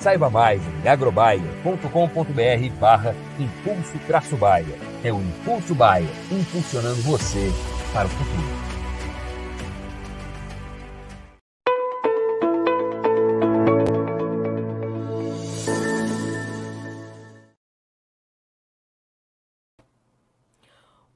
Saiba mais em agrobaia.com.br barra impulso traço baia. É o Impulso Baia, impulsionando você para o futuro.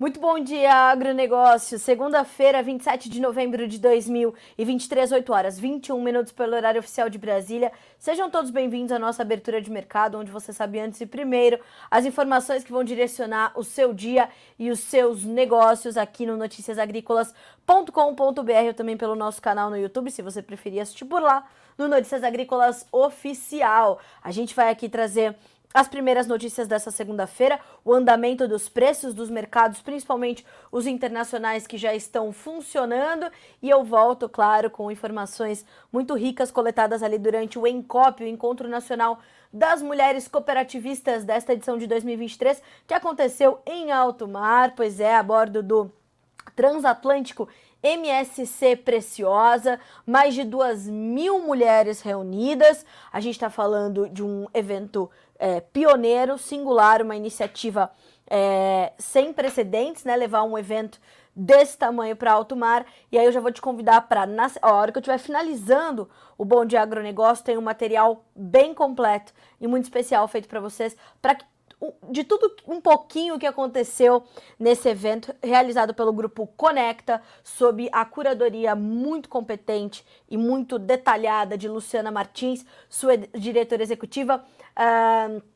Muito bom dia, agronegócio. Segunda-feira, 27 de novembro de 2023, 8 horas 21 minutos pelo horário oficial de Brasília. Sejam todos bem-vindos à nossa abertura de mercado, onde você sabe antes e primeiro as informações que vão direcionar o seu dia e os seus negócios aqui no noticiasagrícolas.com.br ou também pelo nosso canal no YouTube, se você preferir assistir por lá, no Notícias Agrícolas Oficial. A gente vai aqui trazer as primeiras notícias dessa segunda-feira, o andamento dos preços dos mercados, principalmente os internacionais que já estão funcionando, e eu volto, claro, com informações muito ricas coletadas ali durante o ENCOP, o Encontro Nacional das Mulheres Cooperativistas desta edição de 2023, que aconteceu em alto mar, pois é, a bordo do transatlântico MSC Preciosa, mais de duas mil mulheres reunidas. A gente está falando de um evento é, pioneiro, singular, uma iniciativa é, sem precedentes, né? Levar um evento desse tamanho para alto mar. E aí eu já vou te convidar para, na hora que eu estiver finalizando o Bom Dia Agronegócio, tem um material bem completo e muito especial feito para vocês, para que de tudo um pouquinho que aconteceu nesse evento realizado pelo grupo Conecta, sob a curadoria muito competente e muito detalhada de Luciana Martins, sua diretora executiva. Uh,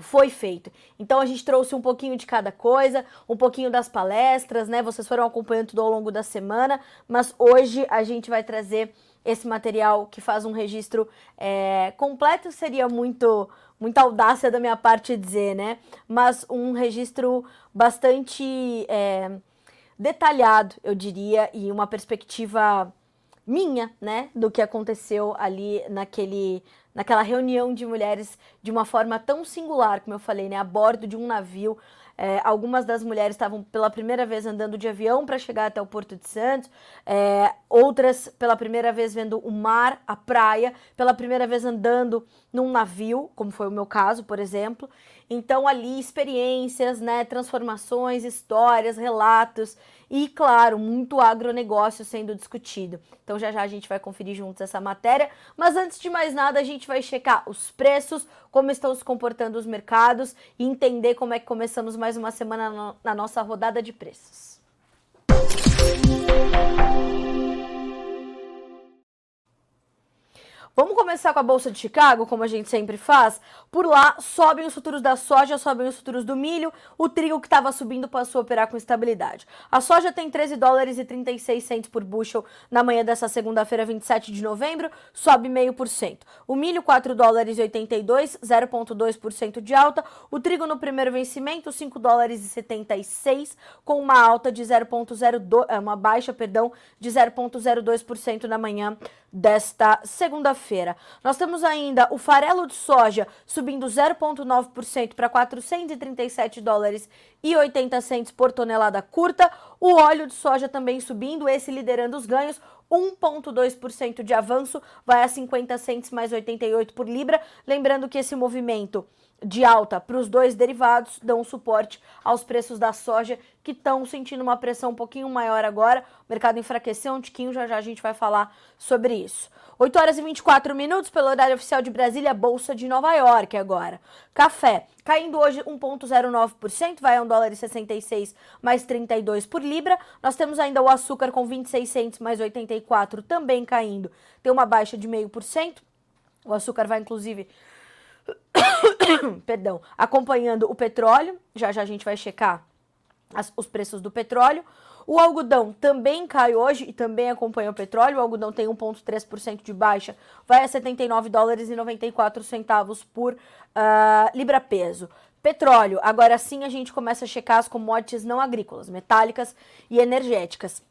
foi feito. Então a gente trouxe um pouquinho de cada coisa, um pouquinho das palestras, né? Vocês foram acompanhando tudo ao longo da semana, mas hoje a gente vai trazer esse material que faz um registro é, completo, seria muito muita audácia da minha parte dizer, né? Mas um registro bastante é, detalhado, eu diria, e uma perspectiva minha, né, do que aconteceu ali naquele naquela reunião de mulheres de uma forma tão singular, como eu falei, né, a bordo de um navio. É, algumas das mulheres estavam pela primeira vez andando de avião para chegar até o Porto de Santos, é, outras pela primeira vez vendo o mar, a praia, pela primeira vez andando num navio, como foi o meu caso, por exemplo. Então, ali, experiências, né, transformações, histórias, relatos e, claro, muito agronegócio sendo discutido. Então, já já a gente vai conferir juntos essa matéria. Mas antes de mais nada, a gente vai checar os preços, como estão se comportando os mercados e entender como é que começamos mais uma semana na nossa rodada de preços. Vamos começar com a Bolsa de Chicago, como a gente sempre faz. Por lá, sobem os futuros da soja, sobem os futuros do milho. O trigo que estava subindo passou a operar com estabilidade. A soja tem 13 dólares e 36 centos por bushel na manhã dessa segunda-feira, 27 de novembro, sobe 0,5%. O milho, 4 dólares e 82, 0,2% de alta. O trigo no primeiro vencimento, 5 dólares e 76, com uma alta de 0,02, é, uma baixa, perdão, de 0,02% na manhã desta segunda-feira. Nós temos ainda o farelo de soja subindo 0,9% para 437 dólares e 80 centos por tonelada curta. O óleo de soja também subindo, esse liderando os ganhos, 1,2% de avanço, vai a 50 centos mais 88 por libra. Lembrando que esse movimento de alta para os dois derivados dão suporte aos preços da soja que estão sentindo uma pressão um pouquinho maior agora. O mercado enfraqueceu um tiquinho, já já a gente vai falar sobre isso. 8 horas e 24 minutos pelo horário oficial de Brasília, Bolsa de Nova York agora. Café caindo hoje 1,09%, vai a 1 dólar e 66 mais 32 por libra. Nós temos ainda o açúcar com 26 centos mais 84 também caindo, tem uma baixa de 0,5%. O açúcar vai inclusive perdão, acompanhando o petróleo, já já a gente vai checar as, os preços do petróleo. O algodão também cai hoje e também acompanha o petróleo. O algodão tem 1,3% de baixa, vai a 79 dólares e 94 centavos por uh, libra-peso. Petróleo, agora sim a gente começa a checar as commodities não agrícolas, metálicas e energéticas.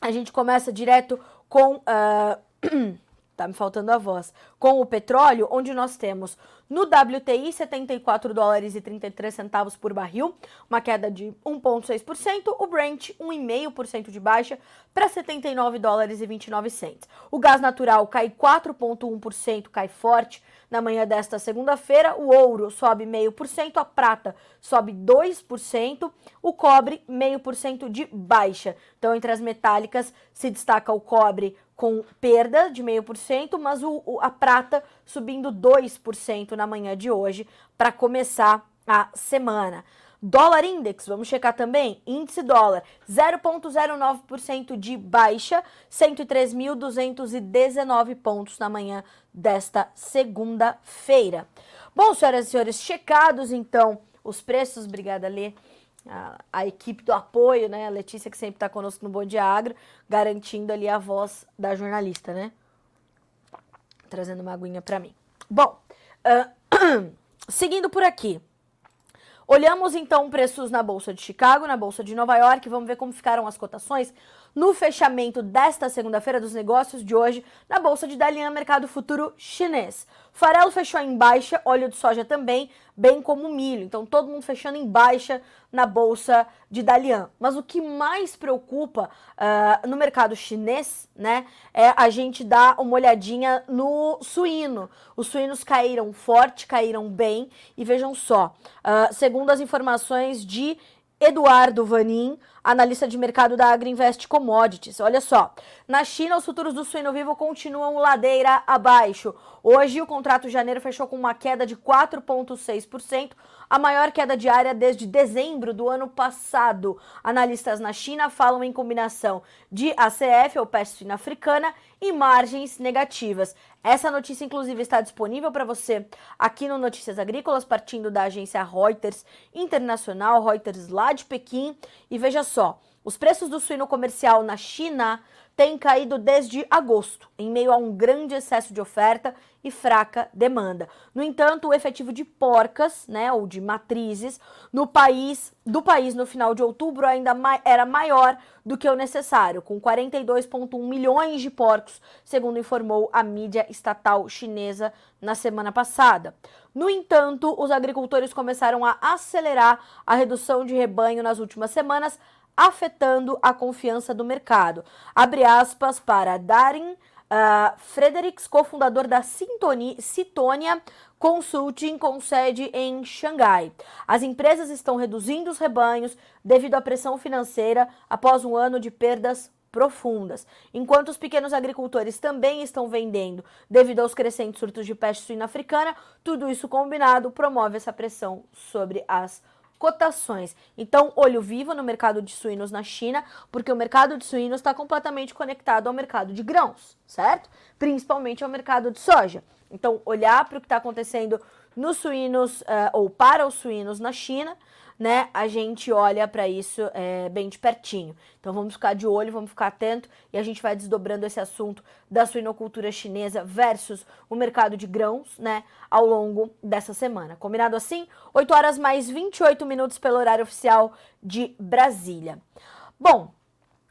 A gente começa direto com. Uh, tá me faltando a voz. Com o petróleo, onde nós temos no WTI 74 dólares e 33 centavos por barril, uma queda de 1.6%, o Brent 1,5% de baixa para 79 dólares e 29 centos. O gás natural cai 4.1%, cai forte na manhã desta segunda-feira, o ouro sobe 0,5%, a prata sobe 2%, o cobre 0,5% de baixa. Então, entre as metálicas se destaca o cobre com perda de 0,5%, mas o, o, a prata subindo 2% na manhã de hoje para começar a semana. Dólar Index, vamos checar também. Índice dólar, 0,09% de baixa, 103.219 pontos na manhã desta segunda-feira. Bom, senhoras e senhores, checados então os preços, obrigada, Lê a, a, equipe do apoio, né? A Letícia, que sempre está conosco no Bom Agro, garantindo ali a voz da jornalista, né? Trazendo uma aguinha para mim. Bom, uh, seguindo por aqui. Olhamos então preços na Bolsa de Chicago, na Bolsa de Nova York, vamos ver como ficaram as cotações no fechamento desta segunda-feira dos negócios de hoje na Bolsa de Dalian, mercado futuro chinês. Farelo fechou em baixa, óleo de soja também, bem como milho. Então todo mundo fechando em baixa na bolsa de Dalian. Mas o que mais preocupa uh, no mercado chinês, né, é a gente dar uma olhadinha no suíno. Os suínos caíram forte, caíram bem e vejam só, uh, segundo as informações de Eduardo Vanin, analista de mercado da Agriinvest Commodities. Olha só, na China os futuros do suíno vivo continuam ladeira abaixo. Hoje o contrato de janeiro fechou com uma queda de 4,6%, a maior queda diária desde dezembro do ano passado. Analistas na China falam em combinação de ACF, ou peste suína africana, e margens negativas. Essa notícia, inclusive, está disponível para você aqui no Notícias Agrícolas, partindo da agência Reuters Internacional, Reuters lá de Pequim. E veja só, os preços do suíno comercial na China têm caído desde agosto, em meio a um grande excesso de oferta e fraca demanda. No entanto, o efetivo de porcas, né, ou de matrizes, no país, do país no final de outubro ainda ma era maior do que o necessário, com 42,1 milhões de porcos, segundo informou a mídia estatal chinesa na semana passada. No entanto, os agricultores começaram a acelerar a redução de rebanho nas últimas semanas, afetando a confiança do mercado. Abre aspas para Darin Uh, Fredericks, cofundador da Citonia Consulting, com sede em Xangai. As empresas estão reduzindo os rebanhos devido à pressão financeira após um ano de perdas profundas. Enquanto os pequenos agricultores também estão vendendo devido aos crescentes surtos de peste suína africana, tudo isso combinado promove essa pressão sobre as cotações. Então, olho vivo no mercado de suínos na China, porque o mercado de suínos está completamente conectado ao mercado de grãos, certo? Principalmente ao mercado de soja. Então, olhar para o que está acontecendo nos suínos uh, ou para os suínos na China né, a gente olha para isso é, bem de pertinho. Então vamos ficar de olho, vamos ficar atento e a gente vai desdobrando esse assunto da suinocultura chinesa versus o mercado de grãos, né, ao longo dessa semana. Combinado assim? 8 horas mais 28 minutos pelo horário oficial de Brasília. Bom,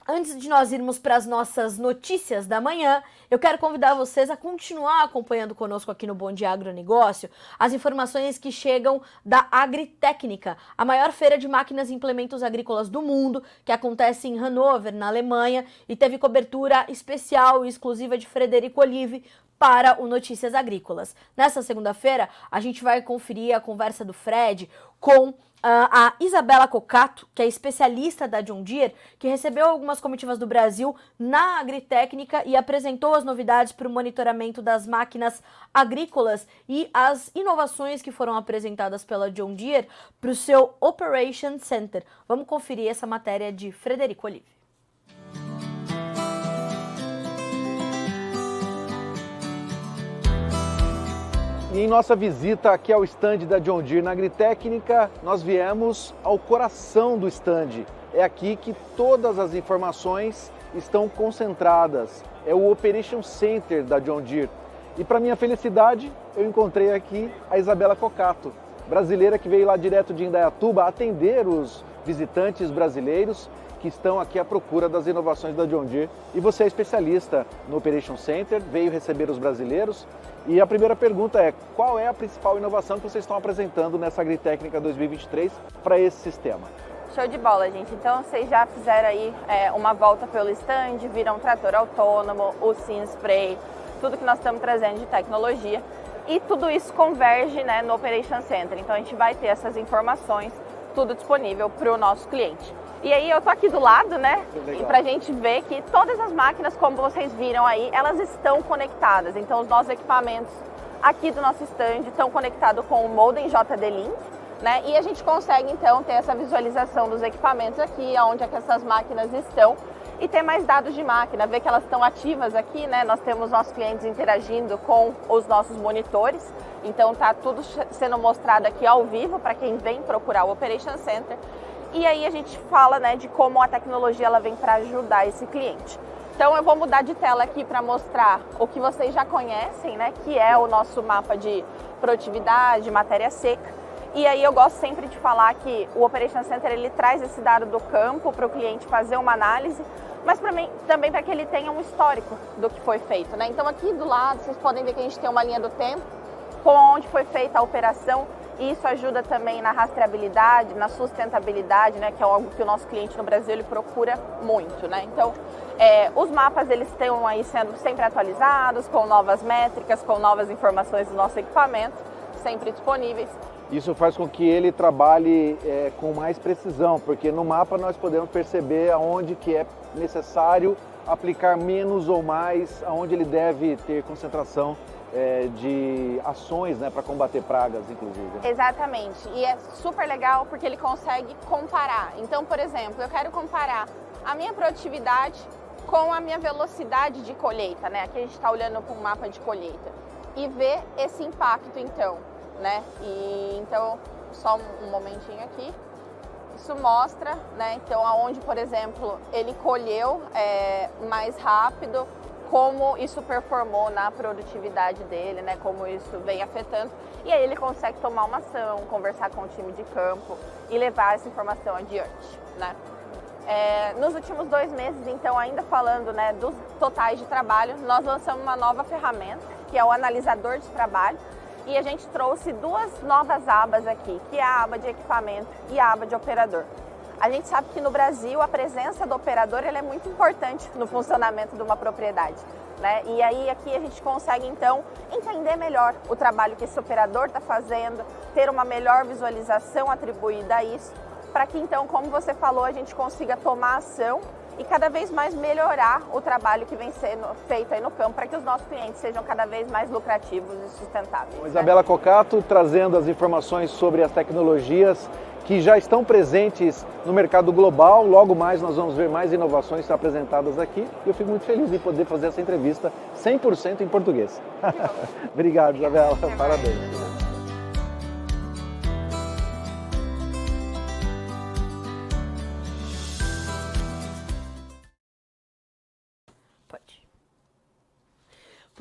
Antes de nós irmos para as nossas notícias da manhã, eu quero convidar vocês a continuar acompanhando conosco aqui no Bom Dia Agronegócio as informações que chegam da Agritécnica, a maior feira de máquinas e implementos agrícolas do mundo, que acontece em Hannover, na Alemanha, e teve cobertura especial e exclusiva de Frederico Olive, para o Notícias Agrícolas. Nessa segunda-feira, a gente vai conferir a conversa do Fred com a Isabela Cocato, que é especialista da John Deere, que recebeu algumas comitivas do Brasil na agritécnica e apresentou as novidades para o monitoramento das máquinas agrícolas e as inovações que foram apresentadas pela John Deere para o seu Operation Center. Vamos conferir essa matéria de Frederico Olive. E em nossa visita aqui ao stand da John Deere na Agritécnica, nós viemos ao coração do stand. É aqui que todas as informações estão concentradas. É o Operation Center da John Deere. E para minha felicidade, eu encontrei aqui a Isabela Cocato, brasileira que veio lá direto de Indaiatuba atender os visitantes brasileiros que estão aqui à procura das inovações da John Deere. E você é especialista no Operation Center, veio receber os brasileiros. E a primeira pergunta é: qual é a principal inovação que vocês estão apresentando nessa Agritécnica 2023 para esse sistema? Show de bola, gente. Então vocês já fizeram aí é, uma volta pelo stand, viram um trator autônomo, o Sim Spray, tudo que nós estamos trazendo de tecnologia. E tudo isso converge né, no Operation Center. Então a gente vai ter essas informações tudo disponível para o nosso cliente. E aí eu tô aqui do lado, né? E pra gente ver que todas as máquinas, como vocês viram aí, elas estão conectadas. Então os nossos equipamentos aqui do nosso stand estão conectados com o modem JD-Link, né? E a gente consegue então ter essa visualização dos equipamentos aqui, onde é que essas máquinas estão e ter mais dados de máquina, ver que elas estão ativas aqui, né? Nós temos nossos clientes interagindo com os nossos monitores, então tá tudo sendo mostrado aqui ao vivo para quem vem procurar o Operation Center. E aí a gente fala né, de como a tecnologia ela vem para ajudar esse cliente. Então eu vou mudar de tela aqui para mostrar o que vocês já conhecem, né, que é o nosso mapa de produtividade, matéria seca. E aí eu gosto sempre de falar que o Operation Center ele traz esse dado do campo para o cliente fazer uma análise, mas mim, também para que ele tenha um histórico do que foi feito. Né? Então aqui do lado vocês podem ver que a gente tem uma linha do tempo com onde foi feita a operação isso ajuda também na rastreabilidade, na sustentabilidade, né, que é algo que o nosso cliente no Brasil ele procura muito, né? Então, é, os mapas eles estão aí sendo sempre atualizados, com novas métricas, com novas informações do nosso equipamento, sempre disponíveis. Isso faz com que ele trabalhe é, com mais precisão, porque no mapa nós podemos perceber aonde que é necessário aplicar menos ou mais, aonde ele deve ter concentração é, de ações né, para combater pragas, inclusive. Exatamente. E é super legal porque ele consegue comparar. Então, por exemplo, eu quero comparar a minha produtividade com a minha velocidade de colheita, né? Aqui a gente está olhando para um mapa de colheita e ver esse impacto, então, né? E então, só um momentinho aqui. Isso mostra, né? Então, aonde, por exemplo, ele colheu é, mais rápido, como isso performou na produtividade dele, né? Como isso vem afetando. E aí ele consegue tomar uma ação, conversar com o time de campo e levar essa informação adiante, né? É, nos últimos dois meses, então, ainda falando né, dos totais de trabalho, nós lançamos uma nova ferramenta, que é o analisador de trabalho, e a gente trouxe duas novas abas aqui, que é a aba de equipamento e a aba de operador. A gente sabe que no Brasil a presença do operador é muito importante no funcionamento de uma propriedade. Né? E aí aqui a gente consegue então entender melhor o trabalho que esse operador está fazendo, ter uma melhor visualização atribuída a isso, para que então, como você falou, a gente consiga tomar ação e cada vez mais melhorar o trabalho que vem sendo feito aí no campo para que os nossos clientes sejam cada vez mais lucrativos e sustentáveis. Né? Isabela Cocato trazendo as informações sobre as tecnologias que já estão presentes no mercado global. Logo mais nós vamos ver mais inovações apresentadas aqui. E eu fico muito feliz de poder fazer essa entrevista 100% em português. Obrigado, Isabela. Parabéns.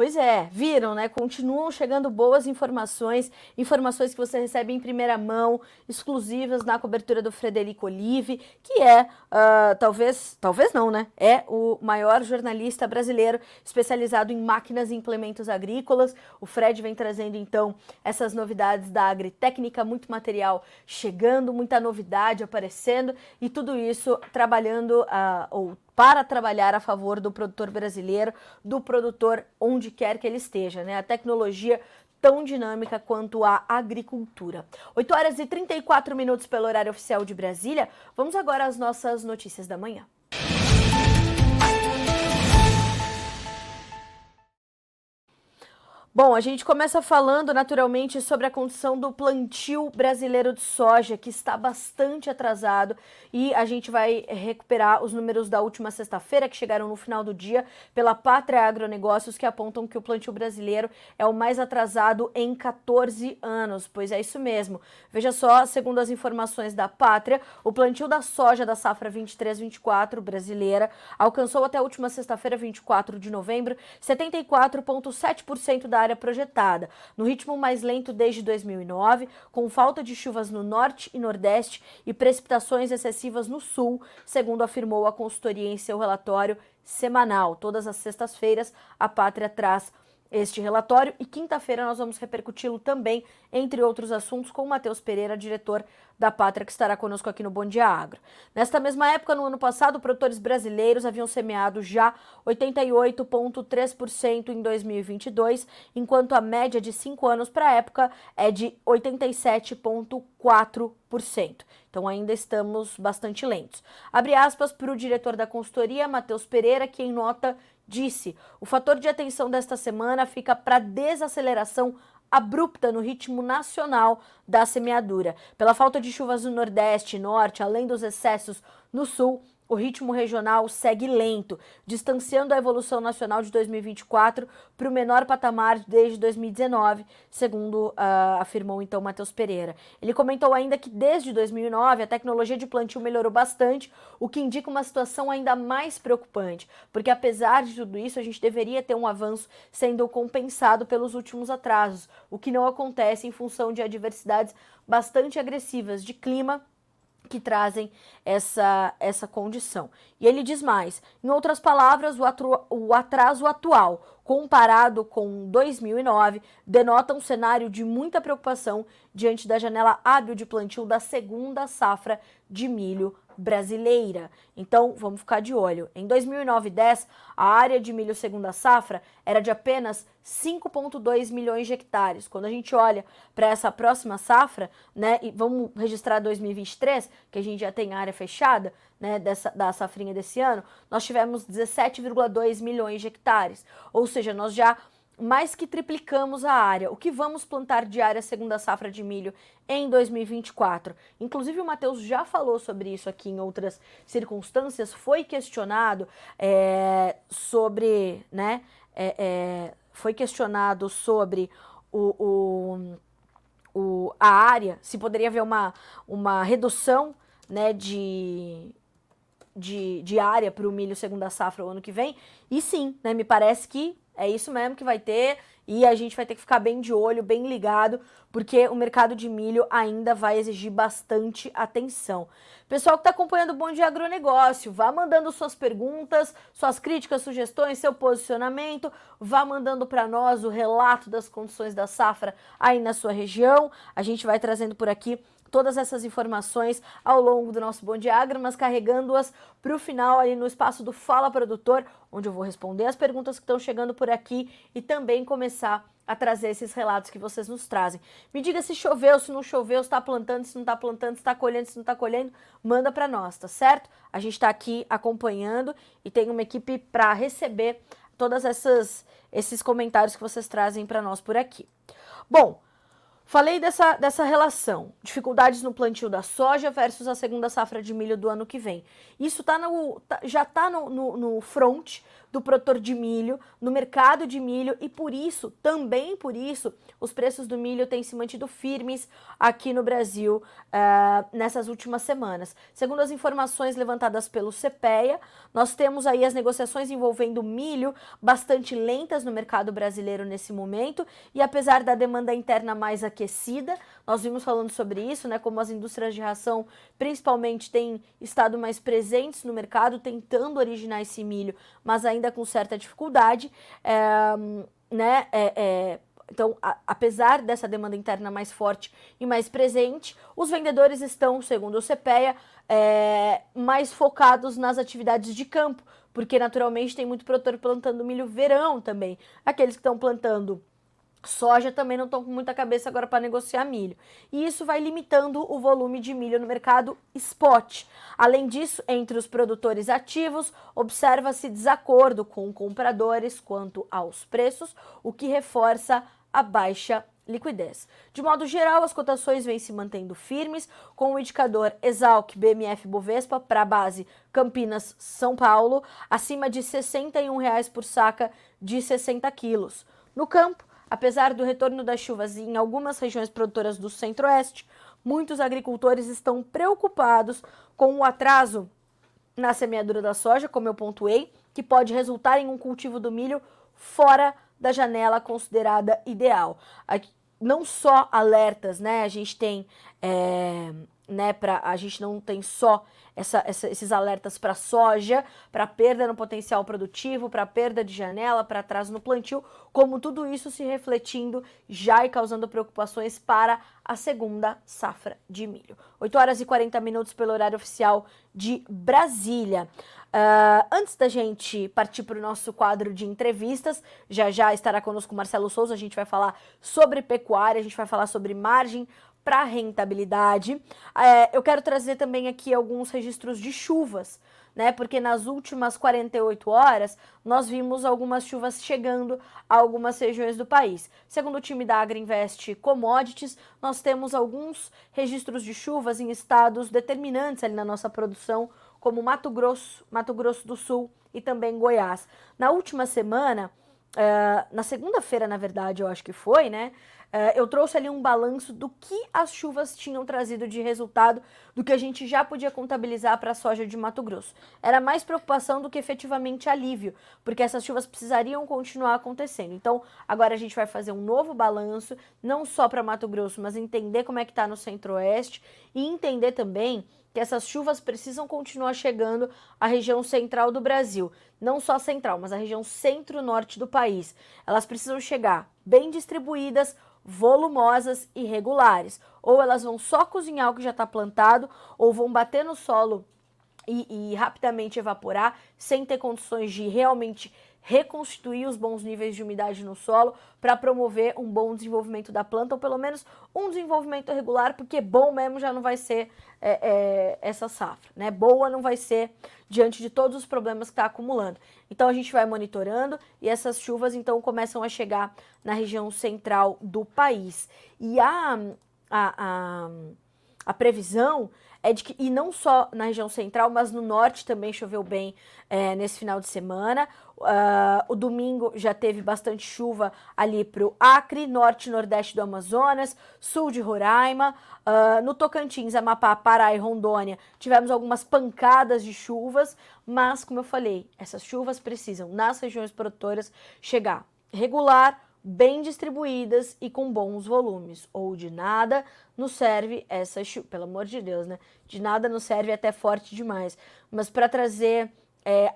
Pois é, viram, né? Continuam chegando boas informações, informações que você recebe em primeira mão, exclusivas na cobertura do Frederico Olive, que é, uh, talvez, talvez não, né? É o maior jornalista brasileiro especializado em máquinas e implementos agrícolas. O Fred vem trazendo, então, essas novidades da agritécnica, muito material chegando, muita novidade aparecendo e tudo isso trabalhando uh, ou para trabalhar a favor do produtor brasileiro, do produtor onde quer que ele esteja. Né? A tecnologia tão dinâmica quanto a agricultura. 8 horas e 34 minutos pelo horário oficial de Brasília. Vamos agora às nossas notícias da manhã. Bom, a gente começa falando naturalmente sobre a condição do plantio brasileiro de soja, que está bastante atrasado, e a gente vai recuperar os números da última sexta-feira, que chegaram no final do dia, pela Pátria Agronegócios, que apontam que o plantio brasileiro é o mais atrasado em 14 anos. Pois é isso mesmo. Veja só, segundo as informações da Pátria, o plantio da soja da safra 23-24 brasileira alcançou até a última sexta-feira, 24 de novembro, 74,7% da área projetada, no ritmo mais lento desde 2009, com falta de chuvas no norte e nordeste e precipitações excessivas no sul, segundo afirmou a consultoria em seu relatório semanal. Todas as sextas-feiras, a Pátria traz este relatório e quinta-feira nós vamos repercuti-lo também, entre outros assuntos, com o Matheus Pereira, diretor da Pátria, que estará conosco aqui no Bom Dia Agro. Nesta mesma época, no ano passado, produtores brasileiros haviam semeado já 88,3% em 2022, enquanto a média de cinco anos para a época é de 87,4%. Então ainda estamos bastante lentos. Abre aspas para o diretor da consultoria, Matheus Pereira, que em nota disse: o fator de atenção desta semana fica para desaceleração abrupta no ritmo nacional da semeadura. Pela falta de chuvas no Nordeste e Norte, além dos excessos no Sul, o ritmo regional segue lento, distanciando a evolução nacional de 2024 para o menor patamar desde 2019, segundo uh, afirmou então Matheus Pereira. Ele comentou ainda que desde 2009 a tecnologia de plantio melhorou bastante, o que indica uma situação ainda mais preocupante, porque apesar de tudo isso, a gente deveria ter um avanço sendo compensado pelos últimos atrasos, o que não acontece em função de adversidades bastante agressivas de clima que trazem essa, essa condição. E ele diz mais: em outras palavras, o, atru, o atraso atual, comparado com 2009, denota um cenário de muita preocupação diante da janela hábil de plantio da segunda safra de milho brasileira. Então, vamos ficar de olho. Em 2009 e 10, a área de milho segunda safra era de apenas 5,2 milhões de hectares. Quando a gente olha para essa próxima safra, né, e vamos registrar 2023, que a gente já tem área fechada, né, dessa, da safrinha desse ano, nós tivemos 17,2 milhões de hectares. Ou seja, nós já mais que triplicamos a área. O que vamos plantar de área segunda safra de milho em 2024? Inclusive, o Matheus já falou sobre isso aqui em outras circunstâncias, foi questionado é, sobre, né, é, é, foi questionado sobre o, o, o, a área, se poderia haver uma, uma redução, né, de, de, de área para o milho segunda safra o ano que vem, e sim, né, me parece que é isso mesmo que vai ter e a gente vai ter que ficar bem de olho, bem ligado, porque o mercado de milho ainda vai exigir bastante atenção. Pessoal que está acompanhando o Bom Dia Agronegócio, vá mandando suas perguntas, suas críticas, sugestões, seu posicionamento, vá mandando para nós o relato das condições da safra aí na sua região. A gente vai trazendo por aqui todas essas informações ao longo do nosso Bom Agro, mas carregando-as para o final ali no espaço do Fala Produtor, onde eu vou responder as perguntas que estão chegando por aqui e também começar a trazer esses relatos que vocês nos trazem. Me diga se choveu, se não choveu, se está plantando, se não está plantando, se está colhendo, se não está colhendo, manda para nós, tá certo? A gente está aqui acompanhando e tem uma equipe para receber todas essas esses comentários que vocês trazem para nós por aqui. Bom, Falei dessa, dessa relação, dificuldades no plantio da soja versus a segunda safra de milho do ano que vem. Isso tá no, tá, já está no, no, no front do produtor de milho, no mercado de milho e por isso, também por isso, os preços do milho têm se mantido firmes aqui no Brasil uh, nessas últimas semanas. Segundo as informações levantadas pelo CPEA, nós temos aí as negociações envolvendo milho bastante lentas no mercado brasileiro nesse momento e apesar da demanda interna mais aquecida, nós vimos falando sobre isso, né, como as indústrias de ração principalmente têm estado mais presentes no mercado, tentando originar esse milho, mas ainda com certa dificuldade, é, né, é, é, então, a, apesar dessa demanda interna mais forte e mais presente, os vendedores estão, segundo o CPEA, é, mais focados nas atividades de campo, porque naturalmente tem muito produtor plantando milho verão também. Aqueles que estão plantando soja também não estão com muita cabeça agora para negociar milho. E isso vai limitando o volume de milho no mercado spot. Além disso, entre os produtores ativos, observa-se desacordo com compradores quanto aos preços, o que reforça a baixa liquidez. De modo geral, as cotações vêm se mantendo firmes, com o indicador Exalc BMF Bovespa para a base Campinas São Paulo acima de 61 reais por saca de 60 quilos. No campo, Apesar do retorno das chuvas em algumas regiões produtoras do centro-oeste, muitos agricultores estão preocupados com o atraso na semeadura da soja, como eu pontuei, que pode resultar em um cultivo do milho fora da janela considerada ideal. Não só alertas, né? A gente tem, é, né? Para a gente não tem só essa, essa, esses alertas para soja, para perda no potencial produtivo, para perda de janela, para atraso no plantio, como tudo isso se refletindo já e causando preocupações para a segunda safra de milho. 8 horas e 40 minutos pelo horário oficial de Brasília. Uh, antes da gente partir para o nosso quadro de entrevistas, já já estará conosco o Marcelo Souza, a gente vai falar sobre pecuária, a gente vai falar sobre margem para rentabilidade. É, eu quero trazer também aqui alguns registros de chuvas, né? Porque nas últimas 48 horas nós vimos algumas chuvas chegando a algumas regiões do país. Segundo o time da Agriinvest Commodities, nós temos alguns registros de chuvas em estados determinantes ali na nossa produção, como Mato Grosso, Mato Grosso do Sul e também Goiás. Na última semana, uh, na segunda-feira, na verdade, eu acho que foi, né? Uh, eu trouxe ali um balanço do que as chuvas tinham trazido de resultado do que a gente já podia contabilizar para a soja de Mato Grosso. Era mais preocupação do que efetivamente alívio, porque essas chuvas precisariam continuar acontecendo. Então, agora a gente vai fazer um novo balanço, não só para Mato Grosso, mas entender como é que está no Centro-Oeste e entender também que essas chuvas precisam continuar chegando à região central do Brasil. Não só central, mas a região centro-norte do país. Elas precisam chegar bem distribuídas, volumosas e regulares. Ou elas vão só cozinhar o que já está plantado, ou vão bater no solo e, e rapidamente evaporar, sem ter condições de realmente reconstituir os bons níveis de umidade no solo para promover um bom desenvolvimento da planta, ou pelo menos um desenvolvimento regular, porque bom mesmo já não vai ser é, é, essa safra, né? Boa não vai ser diante de todos os problemas que está acumulando. Então a gente vai monitorando e essas chuvas então começam a chegar na região central do país. E a, a, a, a previsão é de que, e não só na região central, mas no norte também choveu bem é, nesse final de semana. Uh, o domingo já teve bastante chuva ali para o Acre, norte e nordeste do Amazonas, sul de Roraima. Uh, no Tocantins, Amapá, Pará e Rondônia tivemos algumas pancadas de chuvas, mas, como eu falei, essas chuvas precisam, nas regiões produtoras, chegar regular bem distribuídas e com bons volumes, ou de nada nos serve essa chuva, pelo amor de Deus, né? De nada nos serve até forte demais, mas para trazer é,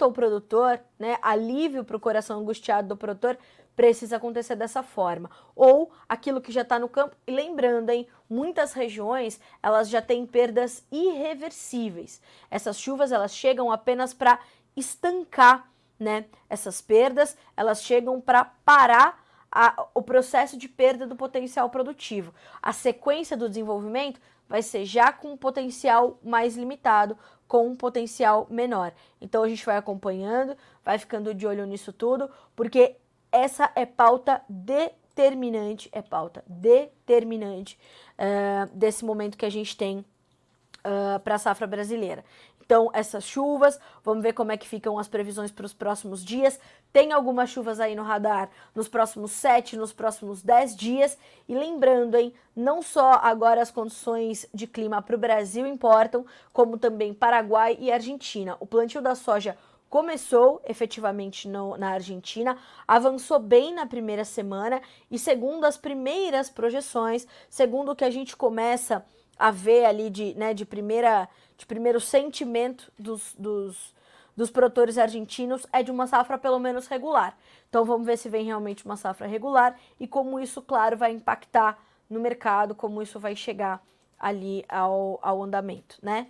ao produtor, né, alívio para o coração angustiado do produtor, precisa acontecer dessa forma. Ou aquilo que já está no campo, e lembrando, hein, muitas regiões elas já têm perdas irreversíveis. Essas chuvas elas chegam apenas para estancar né? Essas perdas, elas chegam para parar a, o processo de perda do potencial produtivo. A sequência do desenvolvimento vai ser já com um potencial mais limitado, com um potencial menor. Então a gente vai acompanhando, vai ficando de olho nisso tudo, porque essa é pauta determinante, é pauta determinante uh, desse momento que a gente tem uh, para a safra brasileira. Então, essas chuvas, vamos ver como é que ficam as previsões para os próximos dias. Tem algumas chuvas aí no radar nos próximos 7, nos próximos 10 dias. E lembrando, hein, não só agora as condições de clima para o Brasil importam, como também Paraguai e Argentina. O plantio da soja começou efetivamente no, na Argentina, avançou bem na primeira semana e, segundo as primeiras projeções, segundo o que a gente começa a ver ali de, né, de primeira de primeiro sentimento dos, dos, dos produtores argentinos é de uma safra pelo menos regular. Então vamos ver se vem realmente uma safra regular e como isso, claro, vai impactar no mercado, como isso vai chegar ali ao, ao andamento, né?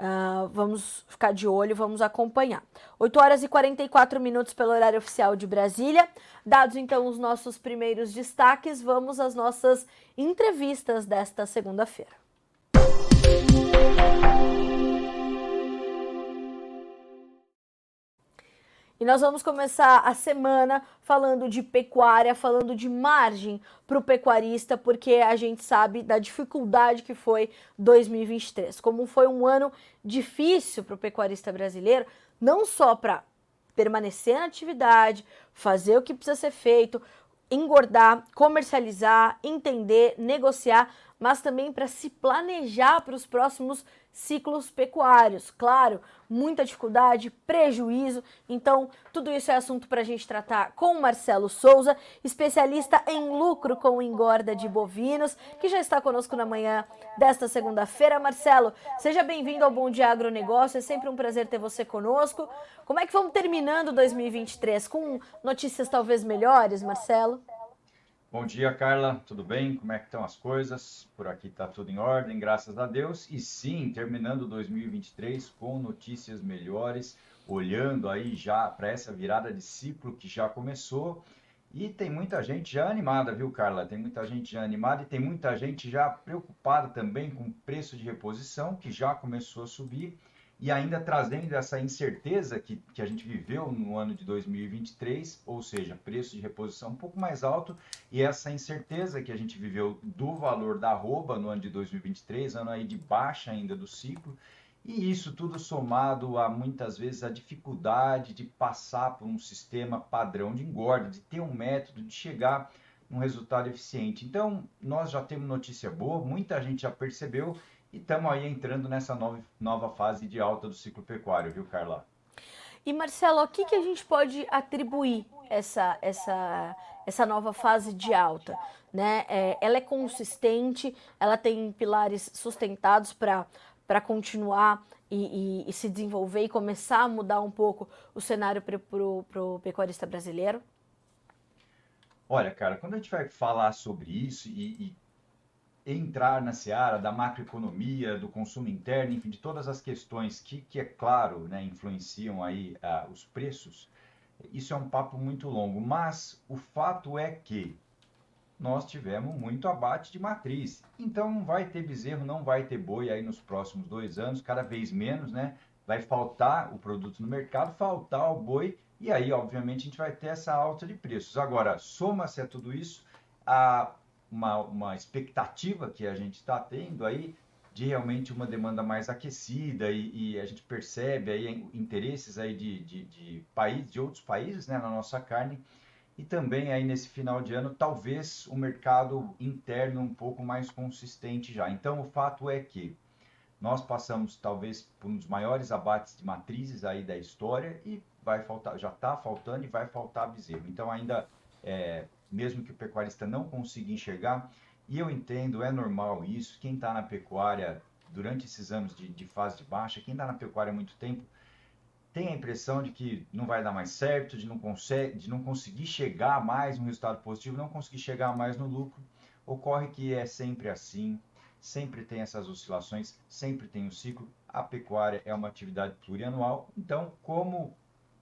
Uh, vamos ficar de olho, vamos acompanhar. 8 horas e 44 minutos pelo horário oficial de Brasília. Dados então os nossos primeiros destaques, vamos às nossas entrevistas desta segunda-feira. E nós vamos começar a semana falando de pecuária, falando de margem para o pecuarista, porque a gente sabe da dificuldade que foi 2023. Como foi um ano difícil para o pecuarista brasileiro, não só para permanecer na atividade, fazer o que precisa ser feito, engordar, comercializar, entender, negociar, mas também para se planejar para os próximos ciclos pecuários. Claro, muita dificuldade, prejuízo. Então, tudo isso é assunto para a gente tratar com o Marcelo Souza, especialista em lucro com engorda de bovinos, que já está conosco na manhã desta segunda-feira. Marcelo, seja bem-vindo ao Bom Dia Agronegócio. É sempre um prazer ter você conosco. Como é que vamos terminando 2023? Com notícias talvez melhores, Marcelo? Bom dia, Carla. Tudo bem? Como é que estão as coisas? Por aqui está tudo em ordem, graças a Deus. E sim, terminando 2023 com notícias melhores, olhando aí já para essa virada de ciclo que já começou. E tem muita gente já animada, viu, Carla? Tem muita gente já animada e tem muita gente já preocupada também com o preço de reposição, que já começou a subir e ainda trazendo essa incerteza que, que a gente viveu no ano de 2023, ou seja, preço de reposição um pouco mais alto, e essa incerteza que a gente viveu do valor da arroba no ano de 2023, ano aí de baixa ainda do ciclo, e isso tudo somado a muitas vezes a dificuldade de passar por um sistema padrão de engorda, de ter um método de chegar num resultado eficiente. Então, nós já temos notícia boa, muita gente já percebeu e estamos aí entrando nessa nova, nova fase de alta do ciclo pecuário, viu, Carla? E Marcelo, o que, que a gente pode atribuir essa, essa, essa nova fase de alta? Né? É, ela é consistente, ela tem pilares sustentados para continuar e, e, e, se desenvolver e começar a mudar um pouco o cenário para o pecuarista brasileiro? Olha, cara, quando a gente vai falar sobre isso e, e entrar na seara da macroeconomia, do consumo interno, enfim, de todas as questões que, que é claro, né, influenciam aí uh, os preços, isso é um papo muito longo. Mas o fato é que nós tivemos muito abate de matriz. Então não vai ter bezerro, não vai ter boi aí nos próximos dois anos, cada vez menos, né? Vai faltar o produto no mercado, faltar o boi, e aí, obviamente, a gente vai ter essa alta de preços. Agora, soma-se a tudo isso a uma, uma expectativa que a gente está tendo aí de realmente uma demanda mais aquecida e, e, a gente percebe aí interesses aí de, de, de, país, de outros países né, na nossa carne e também aí nesse final de ano talvez o mercado interno um pouco mais consistente já. Então o fato é que nós passamos talvez por um dos maiores abates de matrizes aí da história e vai faltar, já está faltando e vai faltar bezerro. Então ainda é, mesmo que o pecuarista não consiga enxergar. E eu entendo, é normal isso. Quem está na pecuária durante esses anos de, de fase de baixa, quem está na pecuária há muito tempo, tem a impressão de que não vai dar mais certo, de não, consegue, de não conseguir chegar mais no resultado positivo, não conseguir chegar mais no lucro. Ocorre que é sempre assim, sempre tem essas oscilações, sempre tem o um ciclo. A pecuária é uma atividade plurianual, então, como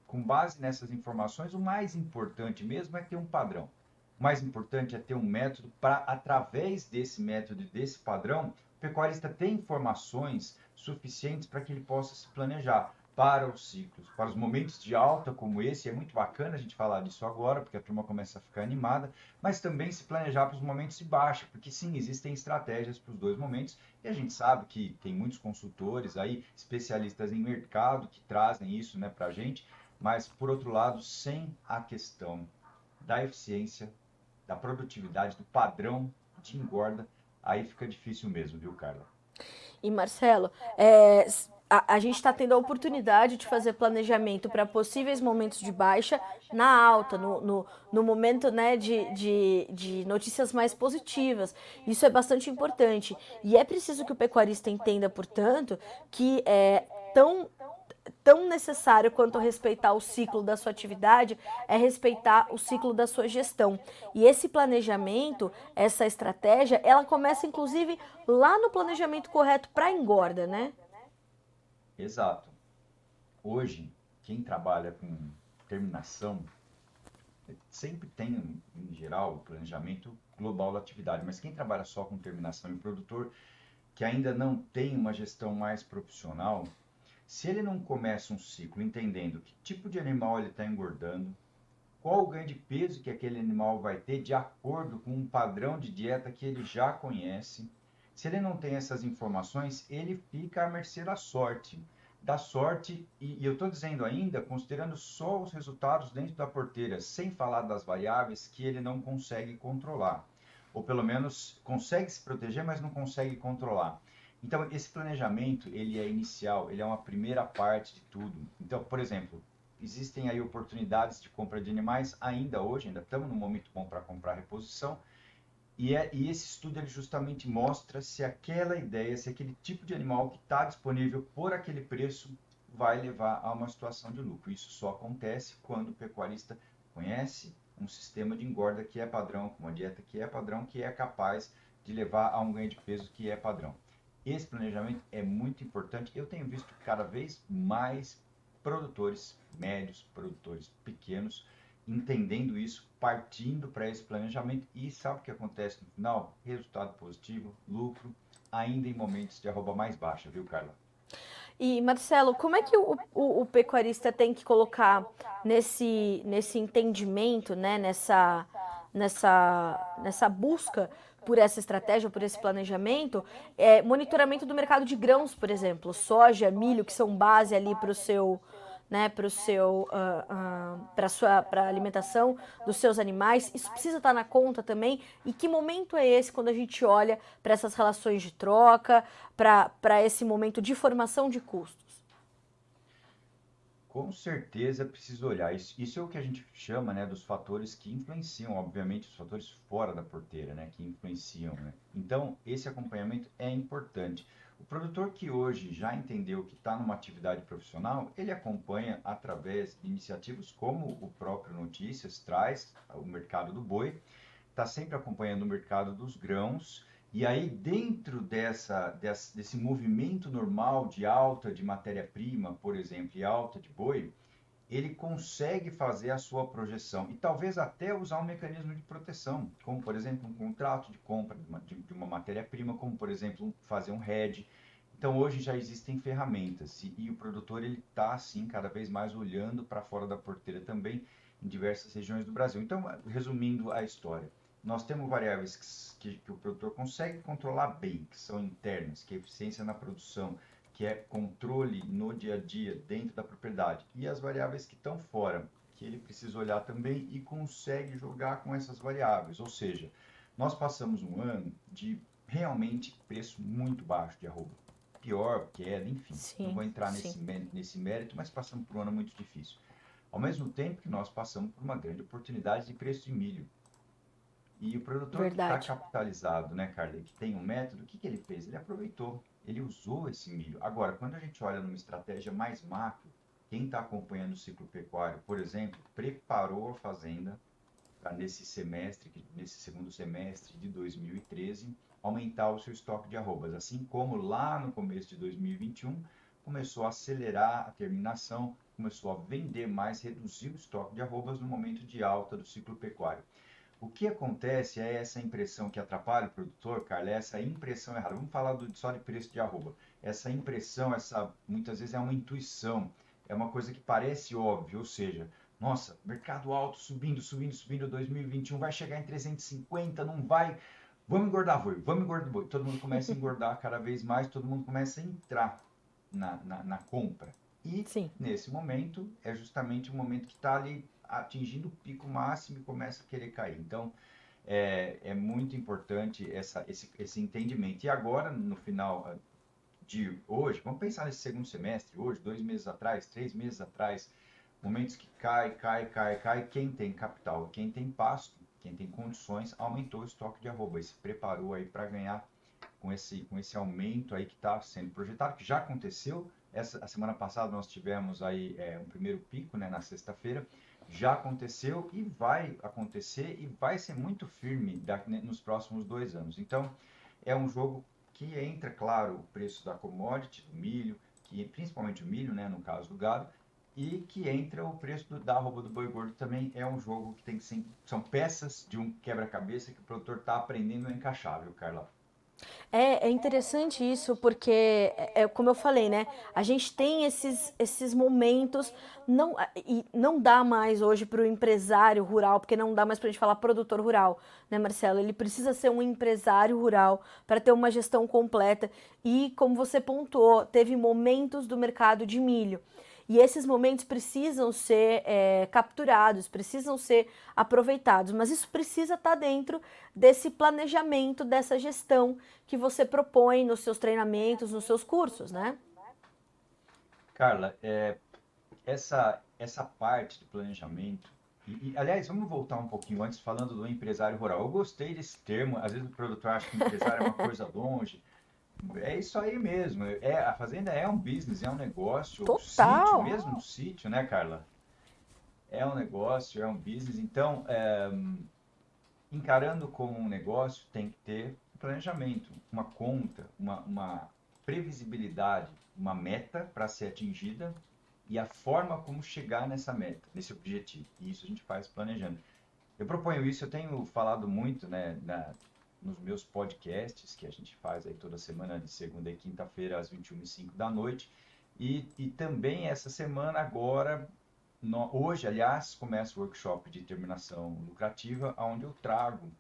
com base nessas informações, o mais importante mesmo é ter um padrão. O mais importante é ter um método para, através desse método e desse padrão, o pecuarista ter informações suficientes para que ele possa se planejar para os ciclos, para os momentos de alta como esse. É muito bacana a gente falar disso agora, porque a turma começa a ficar animada, mas também se planejar para os momentos de baixa, porque sim, existem estratégias para os dois momentos e a gente sabe que tem muitos consultores aí, especialistas em mercado, que trazem isso né, para a gente, mas por outro lado, sem a questão da eficiência da produtividade, do padrão de engorda, aí fica difícil mesmo, viu, Carla? E Marcelo, é, a, a, gente está tendo a oportunidade de fazer planejamento para possíveis momentos de baixa na alta, no, no, no momento né, de, de, de, notícias mais positivas. Isso é bastante importante. E é preciso que o pecuarista entenda, portanto, que é tão tão necessário quanto respeitar o ciclo da sua atividade é respeitar o ciclo da sua gestão. E esse planejamento, essa estratégia, ela começa inclusive lá no planejamento correto para engorda, né? Exato. Hoje, quem trabalha com terminação sempre tem, em geral, o planejamento global da atividade, mas quem trabalha só com terminação e produtor que ainda não tem uma gestão mais profissional, se ele não começa um ciclo entendendo que tipo de animal ele está engordando, qual o ganho de peso que aquele animal vai ter de acordo com um padrão de dieta que ele já conhece, se ele não tem essas informações, ele fica à mercê da sorte. Da sorte, e, e eu estou dizendo ainda, considerando só os resultados dentro da porteira, sem falar das variáveis que ele não consegue controlar. Ou pelo menos consegue se proteger, mas não consegue controlar. Então, esse planejamento, ele é inicial, ele é uma primeira parte de tudo. Então, por exemplo, existem aí oportunidades de compra de animais ainda hoje, ainda estamos no momento bom para comprar reposição, e, é, e, esse estudo ele justamente mostra se aquela ideia, se aquele tipo de animal que está disponível por aquele preço vai levar a uma situação de lucro. Isso só acontece quando o pecuarista conhece um sistema de engorda que é padrão, uma dieta que é padrão, que é capaz de levar a um ganho de peso que é padrão. Esse planejamento é muito importante. Eu tenho visto cada vez mais produtores médios, produtores pequenos, entendendo isso, partindo para esse planejamento e sabe o que acontece no final? Resultado positivo, lucro, ainda em momentos de arroba mais baixa, viu, Carla? E, Marcelo, como é que o, o, o, pecuarista tem que colocar nesse, nesse entendimento, né, nessa, nessa, nessa busca por essa estratégia, por esse planejamento, é, monitoramento do mercado de grãos, por exemplo, soja, milho, que são base ali para o seu, né, para o seu, uh, uh, para sua, para alimentação dos seus animais. Isso precisa estar tá na conta também. E que momento é esse quando a gente olha para essas relações de troca, para esse momento de formação de custos? Com certeza preciso olhar. Isso, isso, é o que a gente chama né, dos fatores que influenciam, obviamente, os fatores fora da porteira, né, que influenciam. Né? Então, esse acompanhamento é importante. O produtor que hoje já entendeu que está numa atividade profissional, ele acompanha através de iniciativas como o próprio Notícias traz, o mercado do boi, está sempre acompanhando o mercado dos grãos e aí, dentro dessa, desse, movimento normal de alta de matéria-prima, por exemplo, e alta de boi, ele consegue fazer a sua projeção e talvez até usar um mecanismo de proteção, como por exemplo um contrato de compra de uma, matéria-prima, como por exemplo fazer um hedge. Então hoje já existem ferramentas e, e o produtor ele está assim cada vez mais olhando para fora da porteira também em diversas regiões do Brasil. Então resumindo a história, nós temos variáveis que, que, o produtor consegue controlar bem, que são internas, que é eficiência na produção, que é controle no dia a dia dentro da propriedade, e as variáveis que estão fora, que ele precisa olhar também e consegue jogar com essas variáveis. Ou seja, nós passamos um ano de realmente preço muito baixo de arroba. Pior, queda, enfim. Sim, não vou entrar nesse, nesse mérito, mas passamos por um ano muito difícil. Ao mesmo tempo que nós passamos por uma grande oportunidade de preço de milho. E o produtor Verdade. que está capitalizado, né, Carly, que tem um método, o que, que ele fez? Ele aproveitou, ele usou esse milho. Agora, quando a gente olha numa estratégia mais macro, quem está acompanhando o ciclo pecuário, por exemplo, preparou a fazenda para nesse semestre, nesse segundo semestre de 2013, aumentar o seu estoque de arrobas, assim como lá no começo de 2021 começou a acelerar a terminação, começou a vender mais, reduzir o estoque de arrobas no momento de alta do ciclo pecuário. O que acontece é essa impressão que atrapalha o produtor, Carla, é essa impressão errada. Vamos falar do, só de preço de arroba. Essa impressão, essa muitas vezes é uma intuição, é uma coisa que parece óbvia, ou seja, nossa, mercado alto subindo, subindo, subindo, 2021 vai chegar em 350, não vai. Vamos engordar boi, vamos engordar boi. Todo mundo começa a engordar cada vez mais, todo mundo começa a entrar na, na, na compra. E Sim. nesse momento é justamente o momento que está ali atingindo o pico máximo e começa a querer cair. Então, é, é muito importante essa, esse, esse entendimento. E agora, no final ah, de hoje, vamos pensar nesse segundo semestre, hoje, dois meses atrás, três meses atrás, momentos que cai, cai, cai, cai, quem tem capital, quem tem pasto, quem tem condições, aumentou o estoque de arroba e se preparou aí para ganhar com esse, com esse aumento aí que está sendo projetado, que já aconteceu, essa, a semana passada nós tivemos aí é, um primeiro pico, né, na sexta-feira, já aconteceu e vai acontecer e vai ser muito firme né, nos próximos dois anos. Então, é um jogo que entra, claro, o preço da commodity, do milho, que principalmente o milho, né, no caso do gado, e que entra o preço do, da arroba do boi gordo também é um jogo que tem que ser, são peças de um quebra-cabeça que o produtor está aprendendo a encaixar, viu, Carla? É, é interessante isso, porque, é, é, como eu falei, né? A gente tem esses, esses momentos, não, e não dá mais hoje para o empresário rural, porque não dá mais para a gente falar produtor rural, né, Marcelo? Ele precisa ser um empresário rural para ter uma gestão completa. E, como você pontuou, teve momentos do mercado de milho. E esses momentos precisam ser é, capturados, precisam ser aproveitados, mas isso precisa estar tá dentro desse planejamento, dessa gestão que você propõe nos seus treinamentos, nos seus cursos, né? Carla, é, essa, essa parte do planejamento, e, e, aliás, vamos voltar um pouquinho antes falando do empresário rural. Eu gostei desse termo, às vezes o produtor acha que empresário é uma coisa longe. É isso aí mesmo. É, a fazenda é um business, é um negócio. Total. Sítio, mesmo sítio, né, Carla? É um negócio, é um business. Então, é, encarando como um negócio, tem que ter planejamento, uma conta, uma, uma previsibilidade, uma meta para ser atingida e a forma como chegar nessa meta, nesse objetivo. E isso a gente faz planejando. Eu proponho isso, eu tenho falado muito né, na, nos meus podcasts, que a gente faz aí toda semana, de segunda e quinta-feira, às 21h05 da noite. E, e também essa semana, agora, no, hoje, aliás, começa o workshop de terminação lucrativa, onde eu trago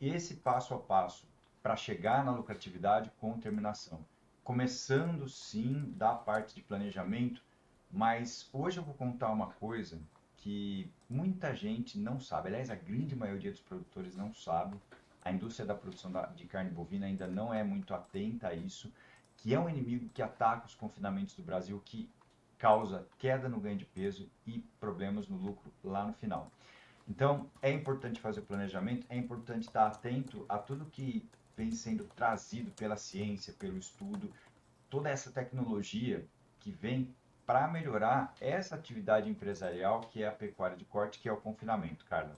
esse passo a passo para chegar na lucratividade com terminação. Começando, sim, da parte de planejamento, mas hoje eu vou contar uma coisa que muita gente não sabe. Aliás, a grande maioria dos produtores não sabe a indústria da produção de carne bovina ainda não é muito atenta a isso, que é um inimigo que ataca os confinamentos do Brasil, que causa queda no ganho de peso e problemas no lucro lá no final. Então, é importante fazer o planejamento, é importante estar atento a tudo que vem sendo trazido pela ciência, pelo estudo, toda essa tecnologia que vem para melhorar essa atividade empresarial que é a pecuária de corte, que é o confinamento, Carla.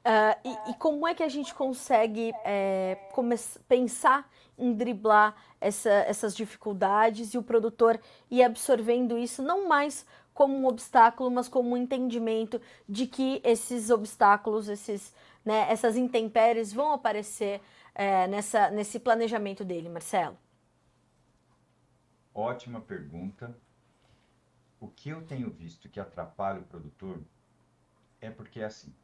Uh, e, e, como é que a gente consegue é, pensar em driblar essa, essas dificuldades e o produtor ir absorvendo isso não mais como um obstáculo, mas como um entendimento de que esses obstáculos, esses, né, essas intempéries vão aparecer é, nessa, nesse planejamento dele, Marcelo? Ótima pergunta. O que eu tenho visto que atrapalha o produtor é porque é assim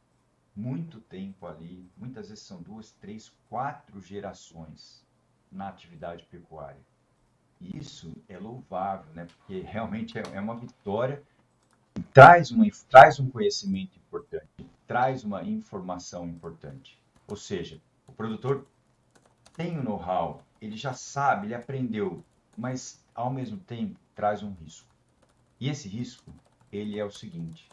muito tempo ali, muitas vezes são duas, três, quatro gerações na atividade pecuária. E isso é louvável, né? Porque realmente é, é uma vitória, traz, uma, traz um conhecimento importante, traz uma informação importante. Ou seja, o produtor tem o know-how, ele já sabe, ele aprendeu, mas ao mesmo tempo traz um risco. E esse risco, ele é o seguinte: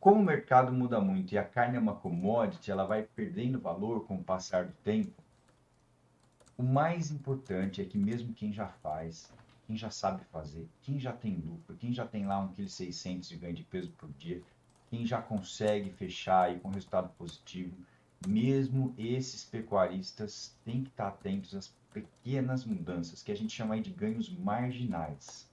como o mercado muda muito e a carne é uma commodity, ela vai perdendo valor com o passar do tempo. O mais importante é que mesmo quem já faz, quem já sabe fazer, quem já tem lucro, quem já tem lá kg 600 de ganho de peso por dia, quem já consegue fechar aí com resultado positivo, mesmo esses pecuaristas têm que estar atentos às pequenas mudanças que a gente chama aí de ganhos marginais.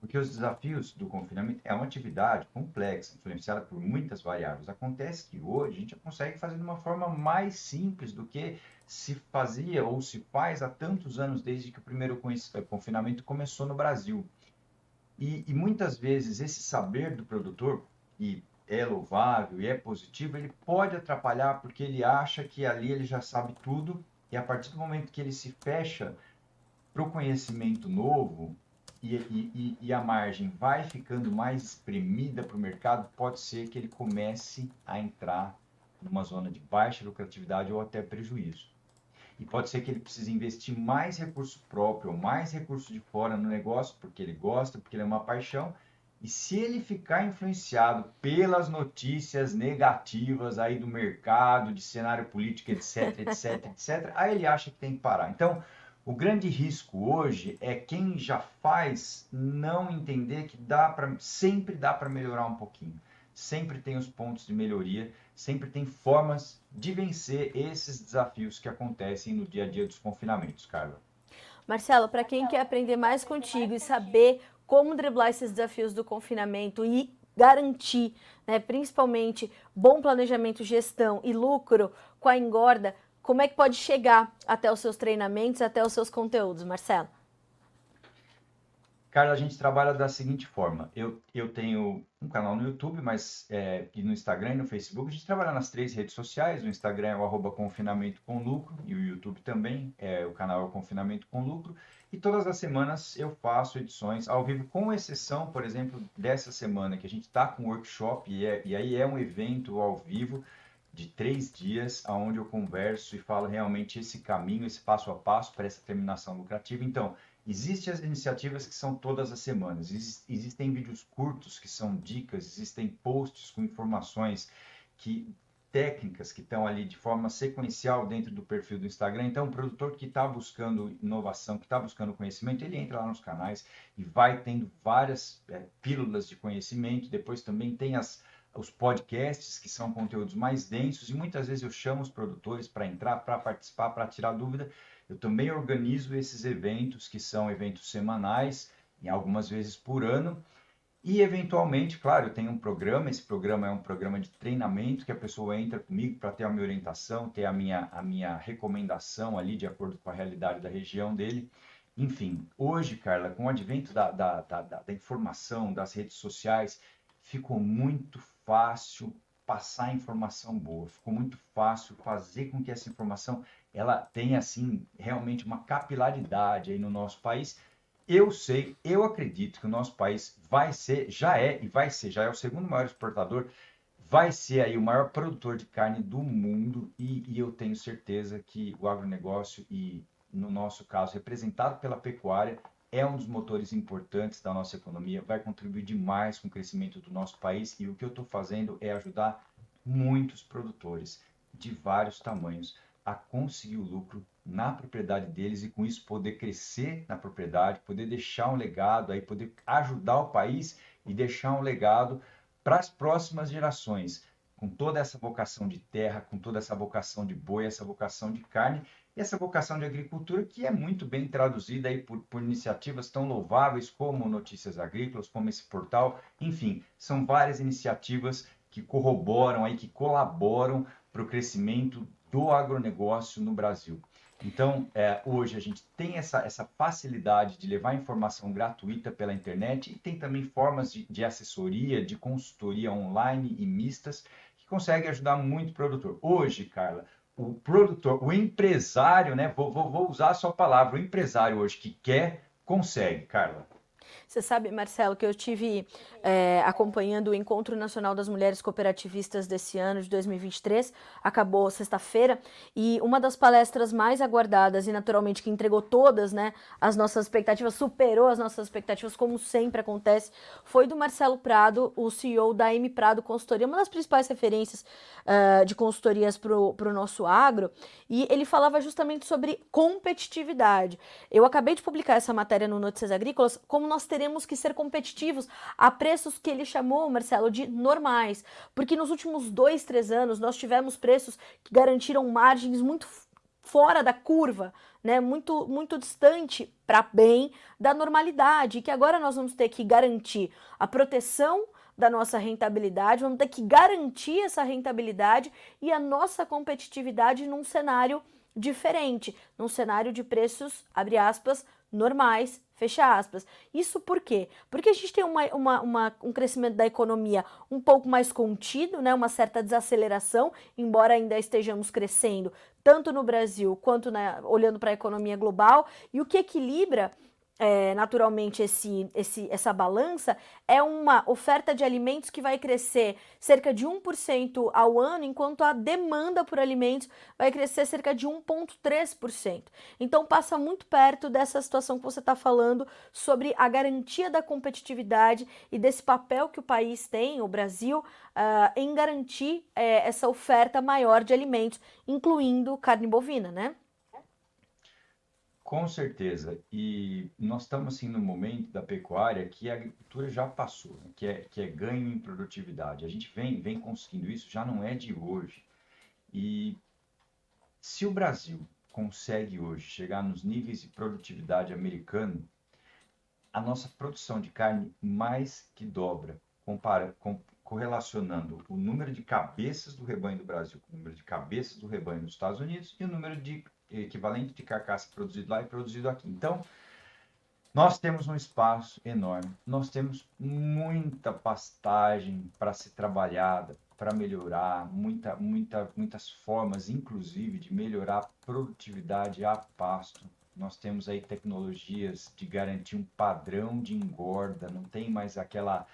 Porque os desafios do confinamento é uma atividade complexa, influenciada por muitas variáveis. Acontece que hoje a gente consegue fazer de uma forma mais simples do que se fazia ou se faz há tantos anos, desde que o primeiro eh, confinamento começou no Brasil. E, e muitas vezes esse saber do produtor, e é louvável e é positivo, ele pode atrapalhar porque ele acha que ali ele já sabe tudo, e a partir do momento que ele se fecha para o conhecimento novo, e, e, e, a margem vai ficando mais espremida para o mercado, pode ser que ele comece a entrar numa zona de baixa lucratividade ou até prejuízo. E pode ser que ele precise investir mais recurso próprio ou mais recurso de fora no negócio, porque ele gosta, porque ele é uma paixão. E se ele ficar influenciado pelas notícias negativas aí do mercado, de cenário político, etc, etc, etc, aí ele acha que tem que parar. Então, O grande risco hoje é quem já faz não entender que dá para sempre dá para melhorar um pouquinho. Sempre tem os pontos de melhoria, sempre tem formas de vencer esses desafios que acontecem no dia a dia dos confinamentos, Carla. Marcelo, para quem quer aprender mais contigo e saber como driblar esses desafios do confinamento e garantir, né, principalmente bom planejamento, gestão e lucro com a engorda, como é que pode chegar até os seus treinamentos, até os seus conteúdos, Marcelo? Carla, a gente trabalha da seguinte forma. Eu, eu tenho um canal no YouTube, mas é, e no Instagram e no Facebook. A gente trabalha nas três redes sociais. O Instagram é o arroba confinamento com lucro e o YouTube também. É, o canal é o confinamento com lucro. E todas as semanas eu faço edições ao vivo, com exceção, por exemplo, dessa semana que a gente está com workshop e, é, e aí é um evento ao vivo de três dias, onde eu converso e falo realmente esse caminho, esse passo a passo para essa terminação lucrativa. Então, existem as iniciativas que são todas as semanas, existem vídeos curtos que são dicas, existem posts com informações que técnicas que estão ali de forma sequencial dentro do perfil do Instagram. Então, o produtor que está buscando inovação, que está buscando conhecimento, ele entra lá nos canais e vai tendo várias é, pílulas de conhecimento. Depois também tem as os podcasts, que são conteúdos mais densos, e muitas vezes eu chamo os produtores para entrar, para participar, para tirar dúvida. Eu também organizo esses eventos, que são eventos semanais, em algumas vezes por ano. E, eventualmente, claro, eu tenho um programa, esse programa é um programa de treinamento, que a pessoa entra comigo para ter a minha orientação, ter a minha, a minha recomendação ali, de acordo com a realidade da região dele. Enfim, hoje, Carla, com o advento da, da, da, da informação, das redes sociais, ficou muito fácil passar informação boa, ficou muito fácil fazer com que essa informação ela tenha assim realmente uma capilaridade aí no nosso país. Eu sei, eu acredito que o nosso país vai ser, já é e vai ser, já é o segundo maior exportador, vai ser aí o maior produtor de carne do mundo e, e eu tenho certeza que o agronegócio e no nosso caso representado pela pecuária é um dos motores importantes da nossa economia, vai contribuir demais com o crescimento do nosso país e o que eu estou fazendo é ajudar muitos produtores de vários tamanhos a conseguir o lucro na propriedade deles e com isso poder crescer na propriedade, poder deixar um legado aí, poder ajudar o país e deixar um legado para as próximas gerações, com toda essa vocação de terra, com toda essa vocação de boi, essa vocação de carne essa vocação de agricultura que é muito bem traduzida aí por, por iniciativas tão louváveis como Notícias Agrícolas, como esse portal, enfim, são várias iniciativas que corroboram aí, que colaboram para o crescimento do agronegócio no Brasil. Então, é, hoje a gente tem essa, essa facilidade de levar informação gratuita pela internet e tem também formas de, de assessoria, de consultoria online e mistas que conseguem ajudar muito o produtor. Hoje, Carla, o produtor, o empresário, né? Vou, vou, vou usar a sua palavra, o empresário hoje que quer, consegue, Carla. Você sabe, Marcelo, que eu tive é, acompanhando o Encontro Nacional das Mulheres Cooperativistas desse ano, de 2023, acabou sexta-feira, e uma das palestras mais aguardadas e naturalmente que entregou todas né, as nossas expectativas, superou as nossas expectativas, como sempre acontece, foi do Marcelo Prado, o CEO da M Prado Consultoria, uma das principais referências uh, de consultorias para o nosso agro, e ele falava justamente sobre competitividade. Eu acabei de publicar essa matéria no Notícias Agrícolas, como nós teremos que ser competitivos a preços que ele chamou, Marcelo, de normais. Porque nos últimos dois, três anos nós tivemos preços que garantiram margens muito fora da curva, né? Muito, muito distante para bem da normalidade, que agora nós vamos ter que garantir a proteção da nossa rentabilidade, vamos ter que garantir essa rentabilidade e a nossa competitividade num cenário diferente, num cenário de preços, abre aspas, normais, fecha aspas. Isso por quê? Porque a gente tem uma, uma, uma, um crescimento da economia um pouco mais contido, né? uma certa desaceleração, embora ainda estejamos crescendo, tanto no Brasil quanto na, olhando para a economia global, e o que equilibra é, naturalmente esse, esse, essa balança é uma oferta de alimentos que vai crescer cerca de 1% ao ano, enquanto a demanda por alimentos vai crescer cerca de 1,3%. Então passa muito perto dessa situação que você está falando sobre a garantia da competitividade e desse papel que o país tem, o Brasil, uh, em garantir uh, essa oferta maior de alimentos, incluindo carne bovina, né? Com certeza. E nós estamos assim no momento da pecuária que a agricultura já passou, né? que, é, que é ganho em produtividade. A gente vem, vem conseguindo isso, já não é de hoje. E se o Brasil consegue hoje chegar nos níveis de produtividade americano, a nossa produção de carne mais que dobra, compara, com, correlacionando o número de cabeças do rebanho do Brasil com o número de cabeças do rebanho nos Estados Unidos e o número de equivalente de carcaça produzido lá e produzido aqui. Então, nós temos um espaço enorme, nós temos muita pastagem para ser trabalhada, para melhorar, muita, muita, muitas formas, inclusive, de melhorar a produtividade a pasto. Nós temos aí tecnologias de garantir um padrão de engorda, não tem mais aquela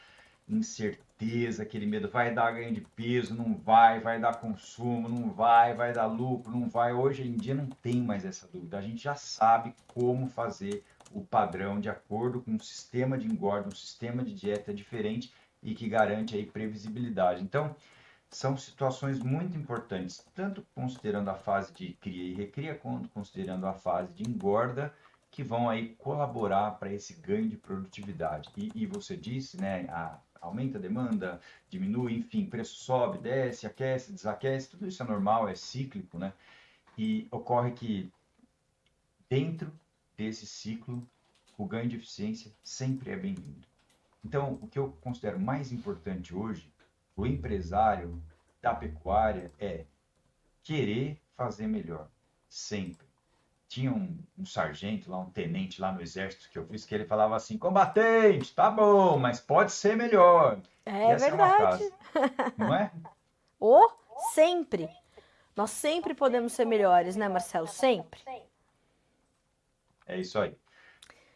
incerteza, aquele medo, vai dar ganho de peso, não vai, vai dar consumo, não vai, vai dar lucro, não vai. Hoje em dia não tem mais essa dúvida. A gente já sabe como fazer o padrão de acordo com um sistema de engorda, um sistema de dieta diferente e que garante aí previsibilidade. Então, são situações muito importantes, tanto considerando a fase de cria e recria, quanto considerando a fase de engorda, que vão aí colaborar para esse ganho de produtividade. E, e você disse, né, a, aumenta a demanda, diminui, enfim, preço sobe, desce, aquece, desaquece, tudo isso é normal, é cíclico, né? E ocorre que dentro desse ciclo, o ganho de eficiência sempre é bem-vindo. Então, o que eu considero mais importante hoje, o empresário da pecuária é querer fazer melhor, sempre tinha um, um, sargento lá, um tenente lá no exército que eu fiz, que ele falava assim: combatente, tá bom, mas pode ser melhor. É verdade. É não é? Ou sempre. Nós sempre podemos ser melhores, né, Marcelo? Sempre. É isso aí.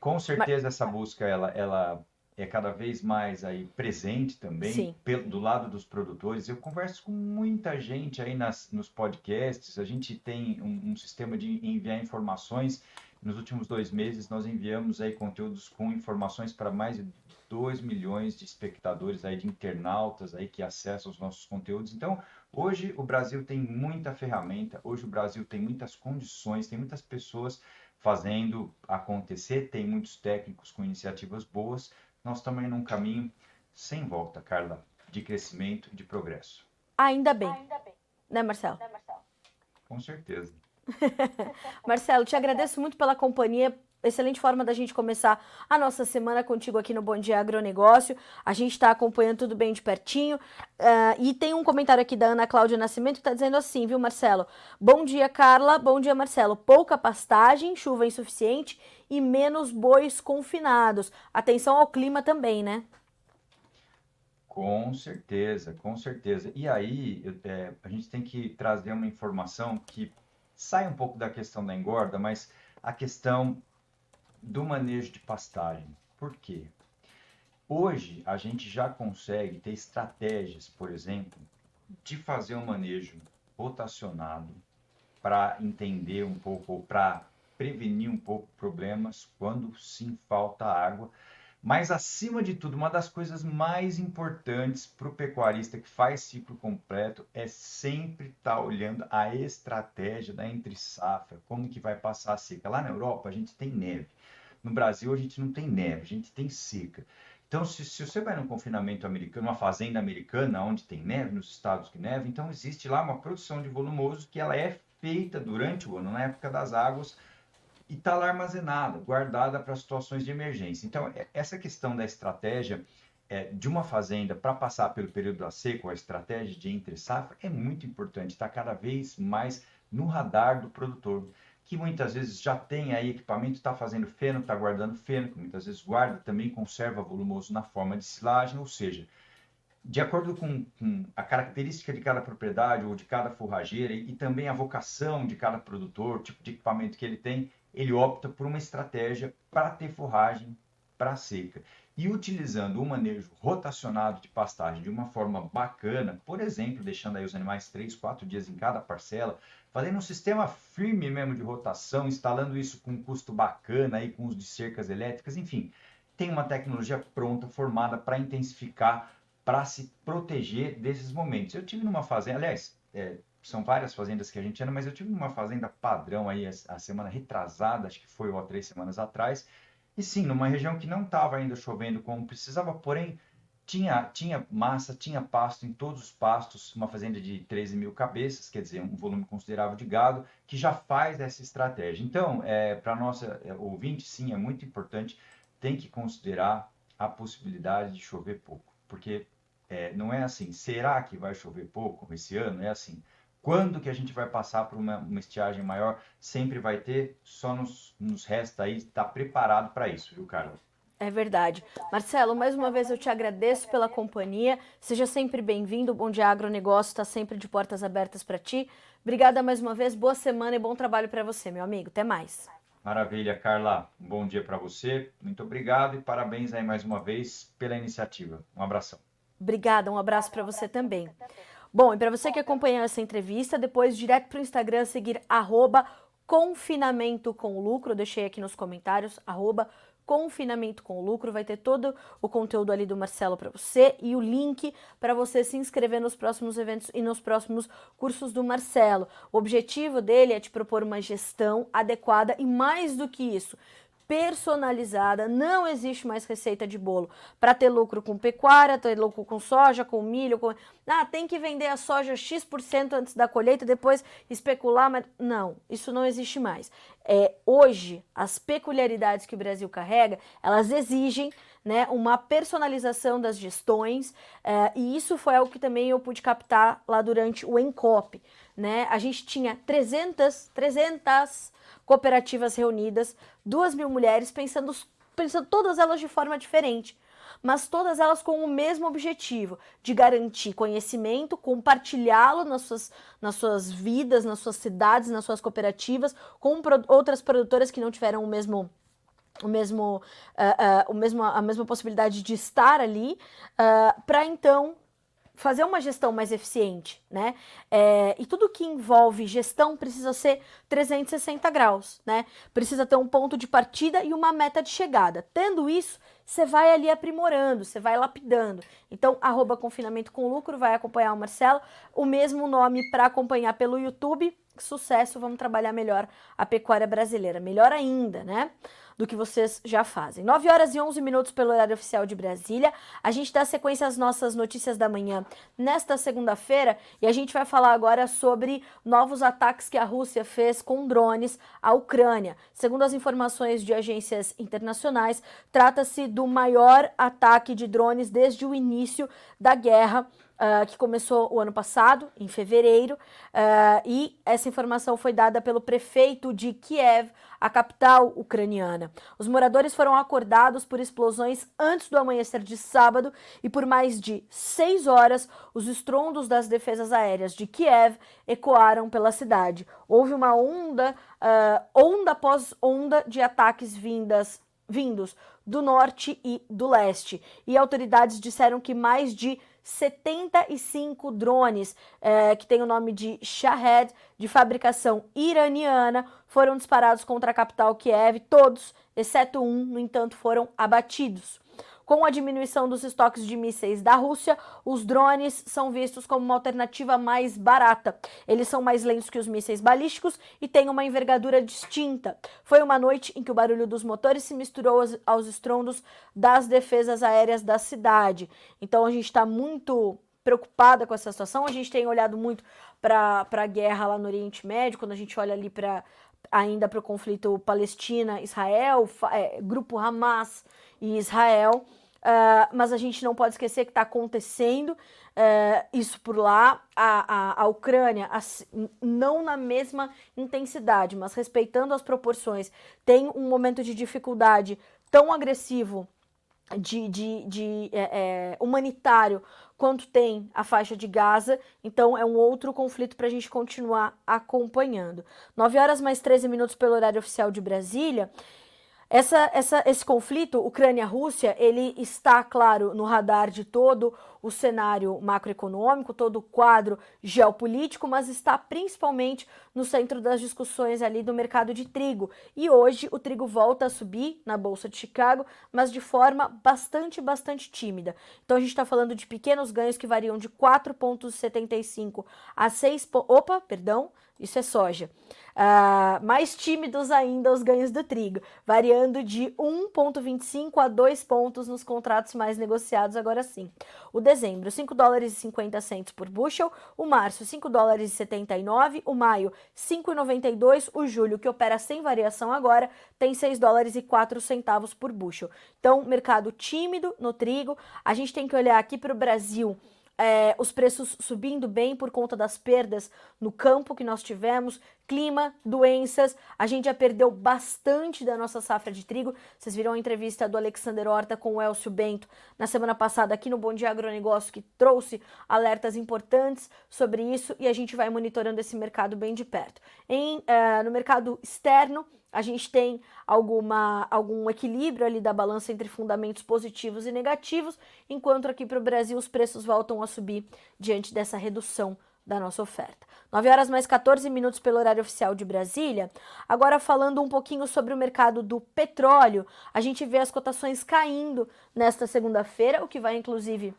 Com certeza essa busca ela, ela é cada vez mais aí presente também pelo, do lado dos produtores. Eu converso com muita gente aí nas, nos podcasts. A gente tem um, um, sistema de enviar informações. Nos últimos dois meses nós enviamos aí conteúdos com informações para mais de 2 milhões de espectadores aí, de internautas aí que acessam os nossos conteúdos. Então, hoje o Brasil tem muita ferramenta, hoje o Brasil tem muitas condições, tem muitas pessoas fazendo acontecer, tem muitos técnicos com iniciativas boas nós estamos num caminho sem volta, Carla, de crescimento e de progresso. Ainda bem. Ainda bem. Né, Marcelo? Né, Marcelo? Com certeza. Marcelo, te agradeço muito pela companhia. Excelente forma da gente começar a nossa semana contigo aqui no Bom Dia Agronegócio. A gente está acompanhando tudo bem de pertinho. Uh, e tem um comentário aqui da Ana Cláudia Nascimento que está dizendo assim, viu, Marcelo? Bom dia, Carla. Bom dia, Marcelo. Pouca pastagem, chuva insuficiente e menos bois confinados. Atenção ao clima também, né? Com certeza, com certeza. E aí, é, a gente tem que trazer uma informação que sai um pouco da questão da engorda, mas a questão do manejo de pastagem. Por quê? Hoje, a gente já consegue ter estratégias, por exemplo, de fazer um manejo rotacionado para entender um pouco, ou para prevenir um pouco problemas quando sim falta água. Mas, acima de tudo, uma das coisas mais importantes para o pecuarista que faz ciclo completo é sempre estar tá olhando a estratégia da entre safra, como que vai passar a seca. Lá na Europa, a gente tem neve. No Brasil, a gente não tem neve, a gente tem seca. Então, se, se, você vai num confinamento americano, uma fazenda americana onde tem neve, nos estados que neve, então existe lá uma produção de volumoso que ela é feita durante o ano, na época das águas, e está lá armazenada, guardada para situações de emergência. Então, é, essa questão da estratégia é, de uma fazenda para passar pelo período da seca, a estratégia de entre safra, é muito importante, está cada vez mais no radar do produtor, que muitas vezes já tem aí equipamento, está fazendo feno, está guardando feno, que muitas vezes guarda, também conserva volumoso na forma de silagem, ou seja, de acordo com, com, a característica de cada propriedade ou de cada forrageira e, e também a vocação de cada produtor, tipo de equipamento que ele tem, ele opta por uma estratégia para ter forragem para seca. E utilizando o manejo rotacionado de pastagem de uma forma bacana, por exemplo, deixando aí os animais 3, 4 dias em cada parcela, fazendo um sistema firme mesmo de rotação, instalando isso com um custo bacana aí com uso de cercas elétricas, enfim, tem uma tecnologia pronta, formada para intensificar, para se proteger desses momentos. Eu tive numa fazenda, aliás, é, são várias fazendas que a gente anda, mas eu tive uma fazenda padrão aí a, semana retrasada, acho que foi ou três semanas atrás, e sim, numa região que não estava ainda chovendo como precisava, porém tinha, tinha massa, tinha pasto em todos os pastos, uma fazenda de 13 mil cabeças, quer dizer, um volume considerável de gado, que já faz essa estratégia. Então, é, para nossa é, ouvinte, sim, é muito importante, tem que considerar a possibilidade de chover pouco, porque é, não é assim, será que vai chover pouco esse ano? É assim, quando que a gente vai passar por uma, uma estiagem maior? Sempre vai ter, só nos, nos resta aí estar tá preparado para isso, viu, Carlos? É verdade. Marcelo, mais uma vez eu te agradeço pela companhia. Seja sempre bem-vindo. O Bom Dia Agronegócio está sempre de portas abertas para ti. Obrigada mais uma vez. Boa semana e bom trabalho para você, meu amigo. Até mais. Maravilha, Carla. Um bom dia para você. Muito obrigado e parabéns aí mais uma vez pela iniciativa. Um abração. Obrigada, um abraço para você também. Bom, e para você que acompanhou essa entrevista, depois direto para o Instagram seguir arroba confinamento com lucro, deixei aqui nos comentários, arroba confinamento com lucro, vai ter todo o conteúdo ali do Marcelo para você e o link para você se inscrever nos próximos eventos e nos próximos cursos do Marcelo. O objetivo dele é te propor uma gestão adequada e mais do que isso, personalizada, não existe mais receita de bolo para ter lucro com pecuária, ter lucro com soja, com milho, com ah, tem que vender a soja X% antes da colheita, depois especular, mas não, isso não existe mais. É, hoje, as peculiaridades que o Brasil carrega, elas exigem né, uma personalização das gestões, é, e isso foi algo que também eu pude captar lá durante o Encop. Né? A gente tinha 300, 300 cooperativas reunidas, duas mil mulheres, pensando, pensando todas elas de forma diferente, mas todas elas com o mesmo objetivo, de garantir conhecimento, compartilhá-lo nas suas, nas suas vidas, nas suas cidades, nas suas cooperativas, com pro, outras produtoras que não tiveram o mesmo o mesmo, uh, uh, o mesmo, a mesma possibilidade de estar ali, uh, para então fazer uma gestão mais eficiente, né? É, e tudo que envolve gestão precisa ser 360 graus, né? Precisa ter um ponto de partida e uma meta de chegada. Tendo isso, você vai ali aprimorando, você vai lapidando. Então, arroba confinamento com lucro, vai acompanhar o Marcelo. O mesmo nome para acompanhar pelo YouTube. Sucesso, vamos trabalhar melhor a pecuária brasileira. Melhor ainda, né? do que vocês já fazem. 9 horas e 11 minutos pelo horário oficial de Brasília. A gente dá sequência às nossas notícias da manhã nesta segunda-feira e a gente vai falar agora sobre novos ataques que a Rússia fez com drones à Ucrânia. Segundo as informações de agências internacionais, trata-se do maior ataque de drones desde o início da guerra uh, que começou o ano passado, em fevereiro, uh, e essa informação foi dada pelo prefeito de Kiev, a capital ucraniana. Os moradores foram acordados por explosões antes do amanhecer de sábado e por mais de seis horas os estrondos das defesas aéreas de Kiev ecoaram pela cidade. Houve uma onda, uh, onda após onda de ataques vindas vindos do norte e do leste. E autoridades disseram que mais de 75 drones é, que tem o nome de Shahed, de fabricação iraniana, foram disparados contra a capital Kiev. Todos, exceto um, no entanto, foram abatidos. Com a diminuição dos estoques de mísseis da Rússia, os drones são vistos como uma alternativa mais barata. Eles são mais lentos que os mísseis balísticos e têm uma envergadura distinta. Foi uma noite em que o barulho dos motores se misturou aos, aos estrondos das defesas aéreas da cidade. Então a gente está muito preocupada com essa situação. A gente tem olhado muito para a guerra lá no Oriente Médio, quando a gente olha ali para ainda para o conflito Palestina-Israel, é, grupo Hamas e Israel. Uh, mas a gente não pode esquecer que está acontecendo uh, isso por lá. A, a, a Ucrânia, não na mesma intensidade, mas respeitando as proporções, tem um momento de dificuldade tão agressivo de, de, de é, é, humanitário quanto tem a faixa de Gaza. Então é um outro conflito para a gente continuar acompanhando. 9 horas mais 13 minutos pelo horário oficial de Brasília. Essa, essa, esse conflito Ucrânia-Rússia, ele está, claro, no radar de todo o cenário macroeconômico, todo o quadro geopolítico, mas está principalmente no centro das discussões ali do mercado de trigo. E hoje o trigo volta a subir na Bolsa de Chicago, mas de forma bastante, bastante tímida. Então a gente está falando de pequenos ganhos que variam de 4,75 a 6. Opa, perdão, isso é soja. Uh, mais tímidos ainda os ganhos do trigo, variando de 1,25 a 2 pontos nos contratos mais negociados agora sim. O dezembro, 5 dólares e 50 centos por bushel, o março, 5 dólares e 79, o maio, 5,92, o julho, que opera sem variação agora, tem 6 dólares e 4 centavos por bushel. Então, mercado tímido no trigo. A gente tem que olhar aqui para o Brasil é, os preços subindo bem por conta das perdas no campo que nós tivemos, clima, doenças. A gente já perdeu bastante da nossa safra de trigo. Vocês viram a entrevista do Alexander Horta com o Elcio Bento na semana passada aqui no Bom Dia Agronegócio, que trouxe alertas importantes sobre isso e a gente vai monitorando esse mercado bem de perto. Em, uh, no mercado externo, a gente tem alguma, algum equilíbrio ali da balança entre fundamentos positivos e negativos, enquanto aqui para o Brasil os preços voltam a subir diante dessa redução da nossa oferta. 9 horas mais 14 minutos pelo horário oficial de Brasília. Agora falando um pouquinho sobre o mercado do petróleo, a gente vê as cotações caindo nesta segunda-feira, o que vai inclusive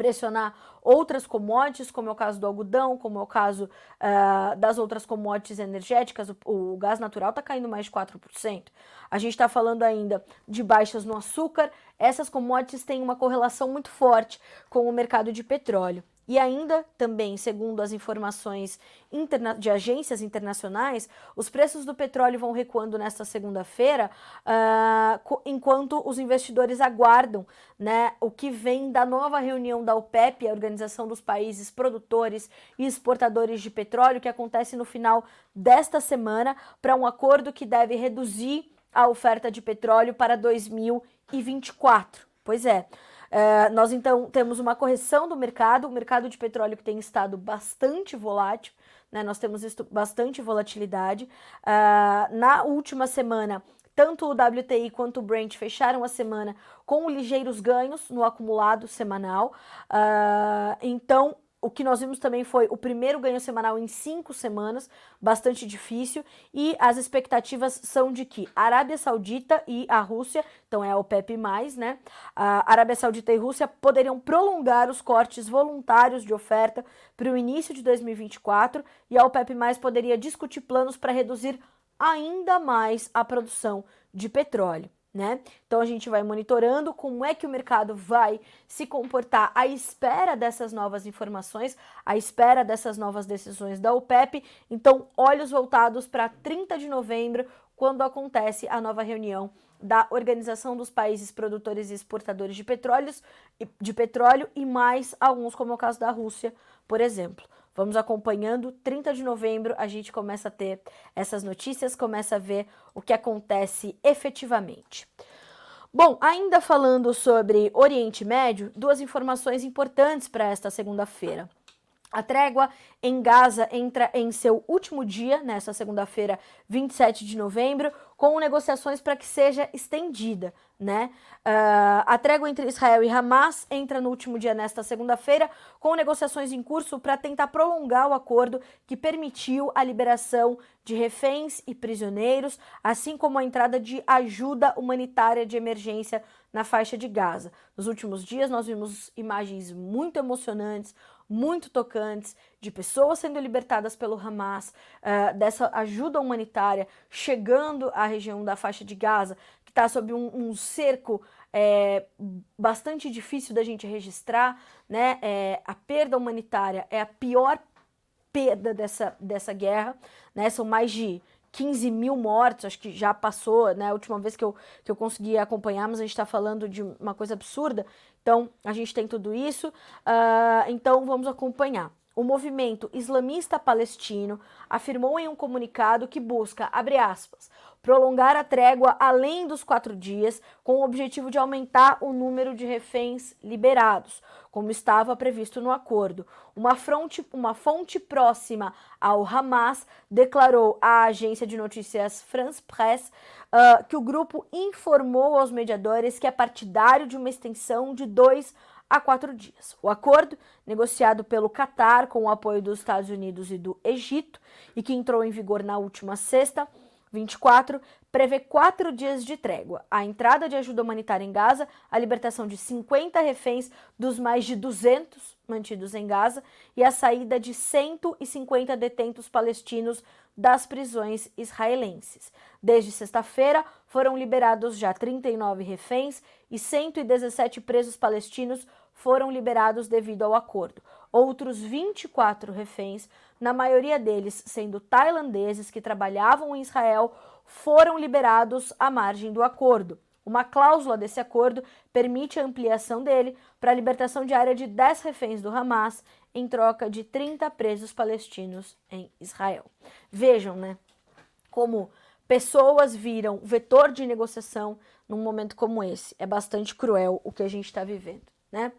pressionar outras commodities, como é o caso do algodão, como é o caso uh, das outras commodities energéticas, o, o gás natural está caindo mais de 4%. A gente está falando ainda de baixas no açúcar, essas commodities têm uma correlação muito forte com o mercado de petróleo. E ainda também, segundo as informações de agências internacionais, os preços do petróleo vão recuando nesta segunda-feira, uh, enquanto os investidores aguardam né, o que vem da nova reunião da OPEP, a Organização dos Países Produtores e Exportadores de Petróleo, que acontece no final desta semana, para um acordo que deve reduzir a oferta de petróleo para 2024. Pois é. Uh, nós então temos uma correção do mercado, o mercado de petróleo que tem estado bastante volátil, né? Nós temos bastante volatilidade. Uh, na última semana, tanto o WTI quanto o Brent fecharam a semana com ligeiros ganhos no acumulado semanal. Uh, então, o que nós vimos também foi o primeiro ganho semanal em cinco semanas, bastante difícil, e as expectativas são de que a Arábia Saudita e a Rússia, então é a OPEP+, né, a Arábia Saudita e Rússia poderiam prolongar os cortes voluntários de oferta para o início de 2024, e a OPEP+, poderia discutir planos para reduzir ainda mais a produção de petróleo né? Então a gente vai monitorando como é que o mercado vai se comportar à espera dessas novas informações, à espera dessas novas decisões da OPEP. Então, olhos voltados para 30 de novembro, quando acontece a nova reunião da Organização dos Países Produtores e Exportadores de, Petróleos, de Petróleo e mais alguns, como é o caso da Rússia, por exemplo. Vamos acompanhando. 30 de novembro a gente começa a ter essas notícias, começa a ver o que acontece efetivamente. Bom, ainda falando sobre Oriente Médio, duas informações importantes para esta segunda-feira. A trégua em Gaza entra em seu último dia, nesta segunda-feira, 27 de novembro, com negociações para que seja estendida. Né? Uh, a trégua entre Israel e Hamas entra no último dia, nesta segunda-feira, com negociações em curso para tentar prolongar o acordo que permitiu a liberação de reféns e prisioneiros, assim como a entrada de ajuda humanitária de emergência na faixa de Gaza. Nos últimos dias, nós vimos imagens muito emocionantes muito tocantes de pessoas sendo libertadas pelo Hamas, uh, dessa ajuda humanitária chegando à região da faixa de Gaza, que está sob um, um cerco é, bastante difícil da gente registrar, né? É, a perda humanitária é a pior perda dessa, dessa guerra, né? São mais de 15 mil mortos, acho que já passou, né? A última vez que eu, que eu consegui acompanhar, mas a gente está falando de uma coisa absurda. Então, a gente tem tudo isso. Uh, então, vamos acompanhar. O movimento islamista palestino afirmou em um comunicado que busca, abre aspas, prolongar a trégua além dos quatro dias, com o objetivo de aumentar o número de reféns liberados, como estava previsto no acordo. Uma, fronte, uma fonte próxima ao Hamas declarou à agência de notícias France Presse uh, que o grupo informou aos mediadores que é partidário de uma extensão de dois a quatro dias. O acordo, negociado pelo Catar com o apoio dos Estados Unidos e do Egito e que entrou em vigor na última sexta, 24, prevê quatro dias de trégua, a entrada de ajuda humanitária em Gaza, a libertação de 50 reféns dos mais de 200 mantidos em Gaza e a saída de 150 detentos palestinos das prisões israelenses. Desde sexta-feira, foram liberados já 39 reféns e 117 presos palestinos foram liberados devido ao acordo. Outros 24 reféns, na maioria deles sendo tailandeses que trabalhavam em Israel, foram liberados à margem do acordo. Uma cláusula desse acordo permite a ampliação dele para a libertação diária de 10 reféns do Hamas em troca de 30 presos palestinos em Israel. Vejam, né, como pessoas viram vetor de negociação num momento como esse. É bastante cruel o que a gente está vivendo, né?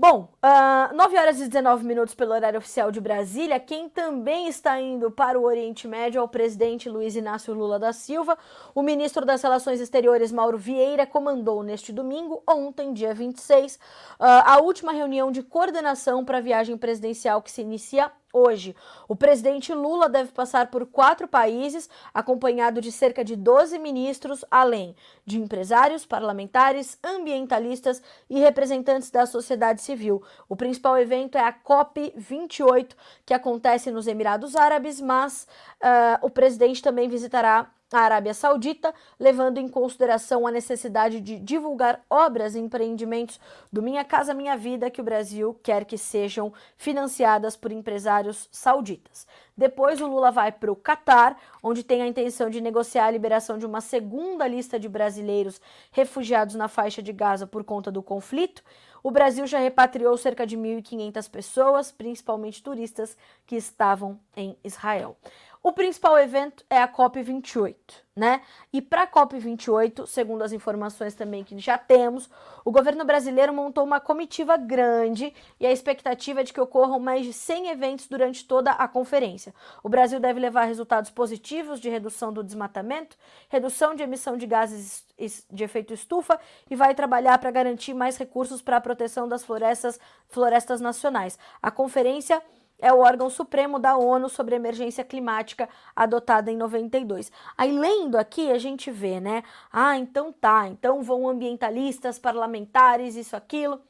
Bom, uh, 9 horas e 19 minutos pelo horário oficial de Brasília. Quem também está indo para o Oriente Médio é o presidente Luiz Inácio Lula da Silva. O ministro das Relações Exteriores, Mauro Vieira, comandou neste domingo, ontem, dia 26, uh, ah, a última reunião de coordenação para a viagem presidencial que se inicia Hoje, o presidente Lula deve passar por quatro países, acompanhado de cerca de 12 ministros, além de empresários, parlamentares, ambientalistas e representantes da sociedade civil. O principal evento é a COP28, que acontece nos Emirados Árabes, mas uh, o presidente também visitará a Arábia Saudita, levando em consideração a necessidade de divulgar obras e empreendimentos do Minha Casa Minha Vida que o Brasil quer que sejam financiadas por empresários sauditas. Depois, o Lula vai para o Catar, onde tem a intenção de negociar a liberação de uma segunda lista de brasileiros refugiados na faixa de Gaza por conta do conflito. O Brasil já repatriou cerca de 1.500 pessoas, principalmente turistas, que estavam em Israel. O principal evento é a COP28, né? E para a COP28, segundo as informações também que já temos, o governo brasileiro montou uma comitiva grande e a expectativa é de que ocorram mais de 100 eventos durante toda a conferência. O Brasil deve levar resultados positivos de redução do desmatamento, redução de emissão de gases de efeito estufa e vai trabalhar para garantir mais recursos para a proteção das florestas, florestas nacionais. A conferência é o órgão supremo da ONU sobre emergência climática adotada em 92. Aí lendo aqui a gente vê, né? Ah, então tá, então vão ambientalistas, parlamentares, isso aquilo,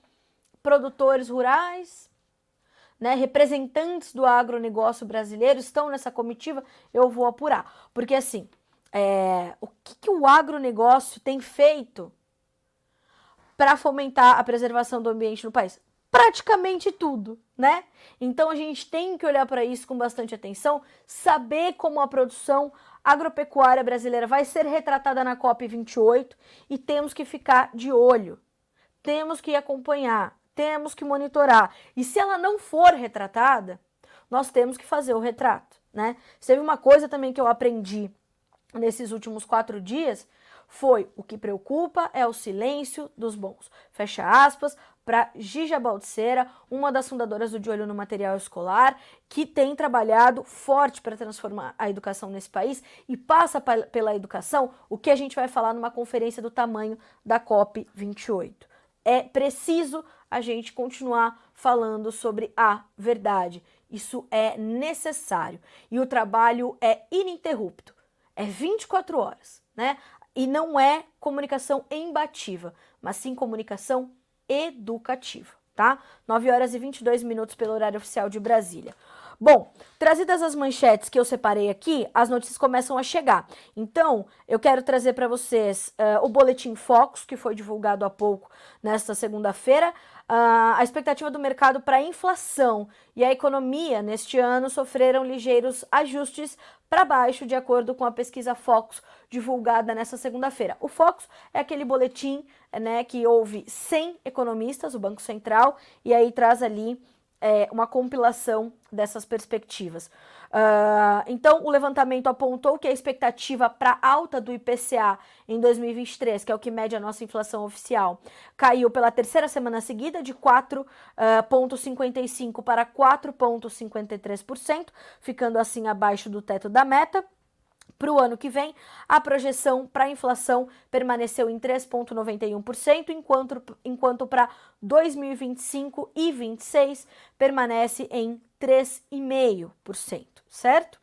produtores rurais, né, representantes do agronegócio brasileiro estão nessa comitiva, eu vou apurar. Porque assim, é, o que, que o agronegócio tem feito para fomentar a preservação do ambiente no país? Praticamente tudo, né? Então a gente tem que olhar para isso com bastante atenção, saber como a produção agropecuária brasileira vai ser retratada na COP 28 e temos que ficar de olho. Temos que acompanhar, temos que monitorar. E se ela não for retratada, nós temos que fazer o retrato, né? Teve uma coisa também que eu aprendi nesses últimos quatro dias foi o que preocupa é o silêncio dos bons. Fecha aspas para Gija Baltzeira, uma das fundadoras do De Olho no Material Escolar, que tem trabalhado forte para transformar a educação nesse país e passa pela educação o que a gente vai falar numa conferência do tamanho da COP 28. É preciso a gente continuar falando sobre a verdade. Isso é necessário e o trabalho é ininterrupto. É 24 horas, né? E não é comunicação embativa, mas sim comunicação educativa, tá? 9 horas e 22 minutos pelo horário oficial de Brasília. Bom, trazidas as manchetes que eu separei aqui, as notícias começam a chegar. Então, eu quero trazer para vocês uh, o Boletim Focus, que foi divulgado há pouco, nesta segunda-feira. Uh, a expectativa do mercado para a inflação e a economia neste ano sofreram ligeiros ajustes para baixo, de acordo com a pesquisa Focus divulgada nessa segunda-feira. O Focus é aquele boletim né, que houve 100 economistas, o Banco Central, e aí traz ali é, uma compilação dessas perspectivas. Uh, então, o levantamento apontou que a expectativa para alta do IPCA em 2023, que é o que mede a nossa inflação oficial, caiu pela terceira semana seguida de 4,55% uh, para 4,53%, ficando assim abaixo do teto da meta. Para o ano que vem, a projeção para a inflação permaneceu em 3,91%, enquanto, enquanto para 2025 e 2026 permanece em 3,5%, certo?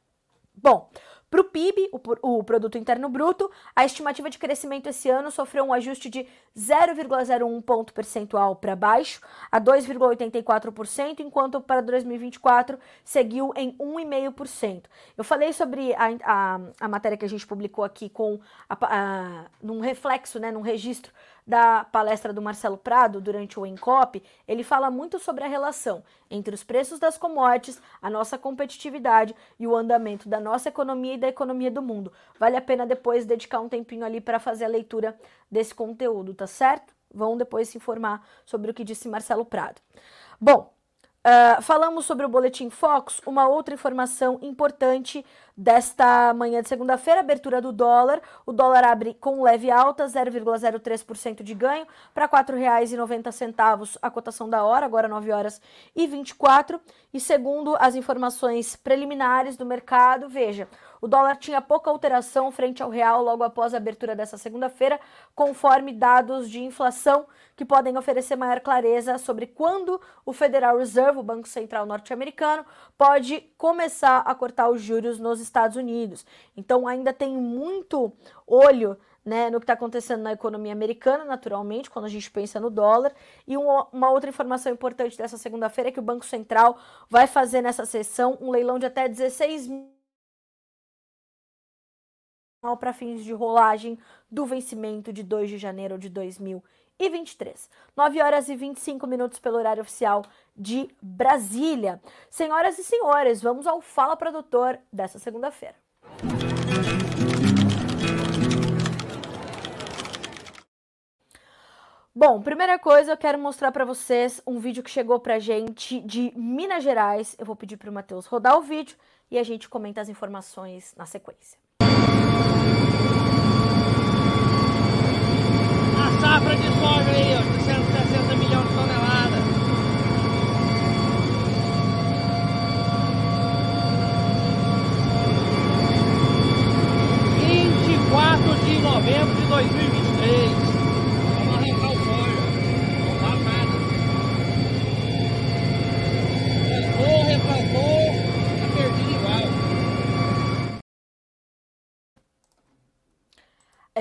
Bom, para o PIB, o, Produto Interno Bruto, a estimativa de crescimento esse ano sofreu um ajuste de 0,01 ponto percentual para baixo, a 2,84%, enquanto para 2024 seguiu em 1,5%. Eu falei sobre a, a, a, matéria que a gente publicou aqui com a, a, num reflexo, né, num registro da palestra do Marcelo Prado durante o Encop, ele fala muito sobre a relação entre os preços das commodities, a nossa competitividade e o andamento da nossa economia e da economia do mundo. Vale a pena depois dedicar um tempinho ali para fazer a leitura desse conteúdo, tá certo? Vão depois se informar sobre o que disse Marcelo Prado. Bom, Uh, falamos sobre o Boletim Focus, uma outra informação importante desta manhã de segunda-feira, abertura do dólar. O dólar abre com leve alta, 0,03% de ganho, para R$ 4,90 a cotação da hora, agora 9 horas e 24. E segundo as informações preliminares do mercado, veja, o dólar tinha pouca alteração frente ao real logo após a abertura dessa segunda-feira, conforme dados de inflação que podem oferecer maior clareza sobre quando o Federal Reserve, o Banco Central norte-americano, pode começar a cortar os juros nos Estados Unidos. Então ainda tem muito olho né, no que está acontecendo na economia americana, naturalmente, quando a gente pensa no dólar. E uma, uma outra informação importante dessa segunda-feira é que o Banco Central vai fazer nessa sessão um leilão de até 16 mil para fins de rolagem do vencimento de 2 de janeiro de 2023. 9 horas e 25 minutos pelo horário oficial de Brasília. Senhoras e senhores, vamos ao Fala Produtor dessa segunda-feira. Bom, primeira coisa, eu quero mostrar para vocês um vídeo que chegou pra gente de Minas Gerais. Eu vou pedir para o Matheus rodar o vídeo e a gente comenta as informações na sequência. safra de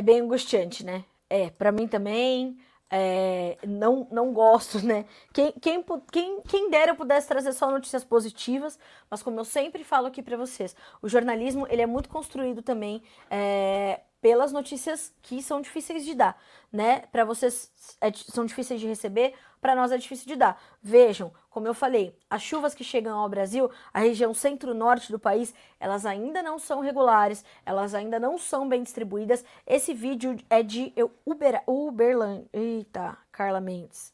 bem angustiante, né? É, para mim também. É, não, não gosto, né? Quem, quem, quem, quem dera eu pudesse trazer só notícias positivas, mas como eu sempre falo aqui para vocês, o jornalismo ele é muito construído também é, pelas notícias que são difíceis de dar, né? Para vocês é, são difíceis de receber, para nós é difícil de dar. Vejam, como eu falei, as chuvas que chegam ao Brasil, a região centro-norte do país, elas ainda não são regulares, elas ainda não são bem distribuídas. Esse vídeo é de Uber, Uberland. Eita, Carla Mendes.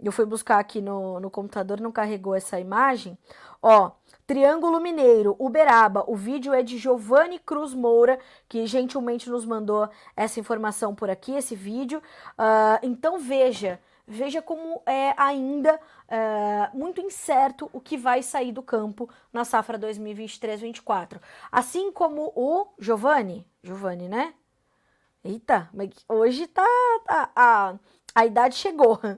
Eu fui buscar aqui no, no computador, não carregou essa imagem. Ó, Triângulo Mineiro, Uberaba. O vídeo é de Giovanni Cruz Moura, que gentilmente nos mandou essa informação por aqui, esse vídeo. Uh, então veja veja como é ainda é, muito incerto o que vai sair do campo na safra 2023-24. Assim como o Giovanni, Giovanni, né? Eita, hoje tá, tá a, a idade chegou.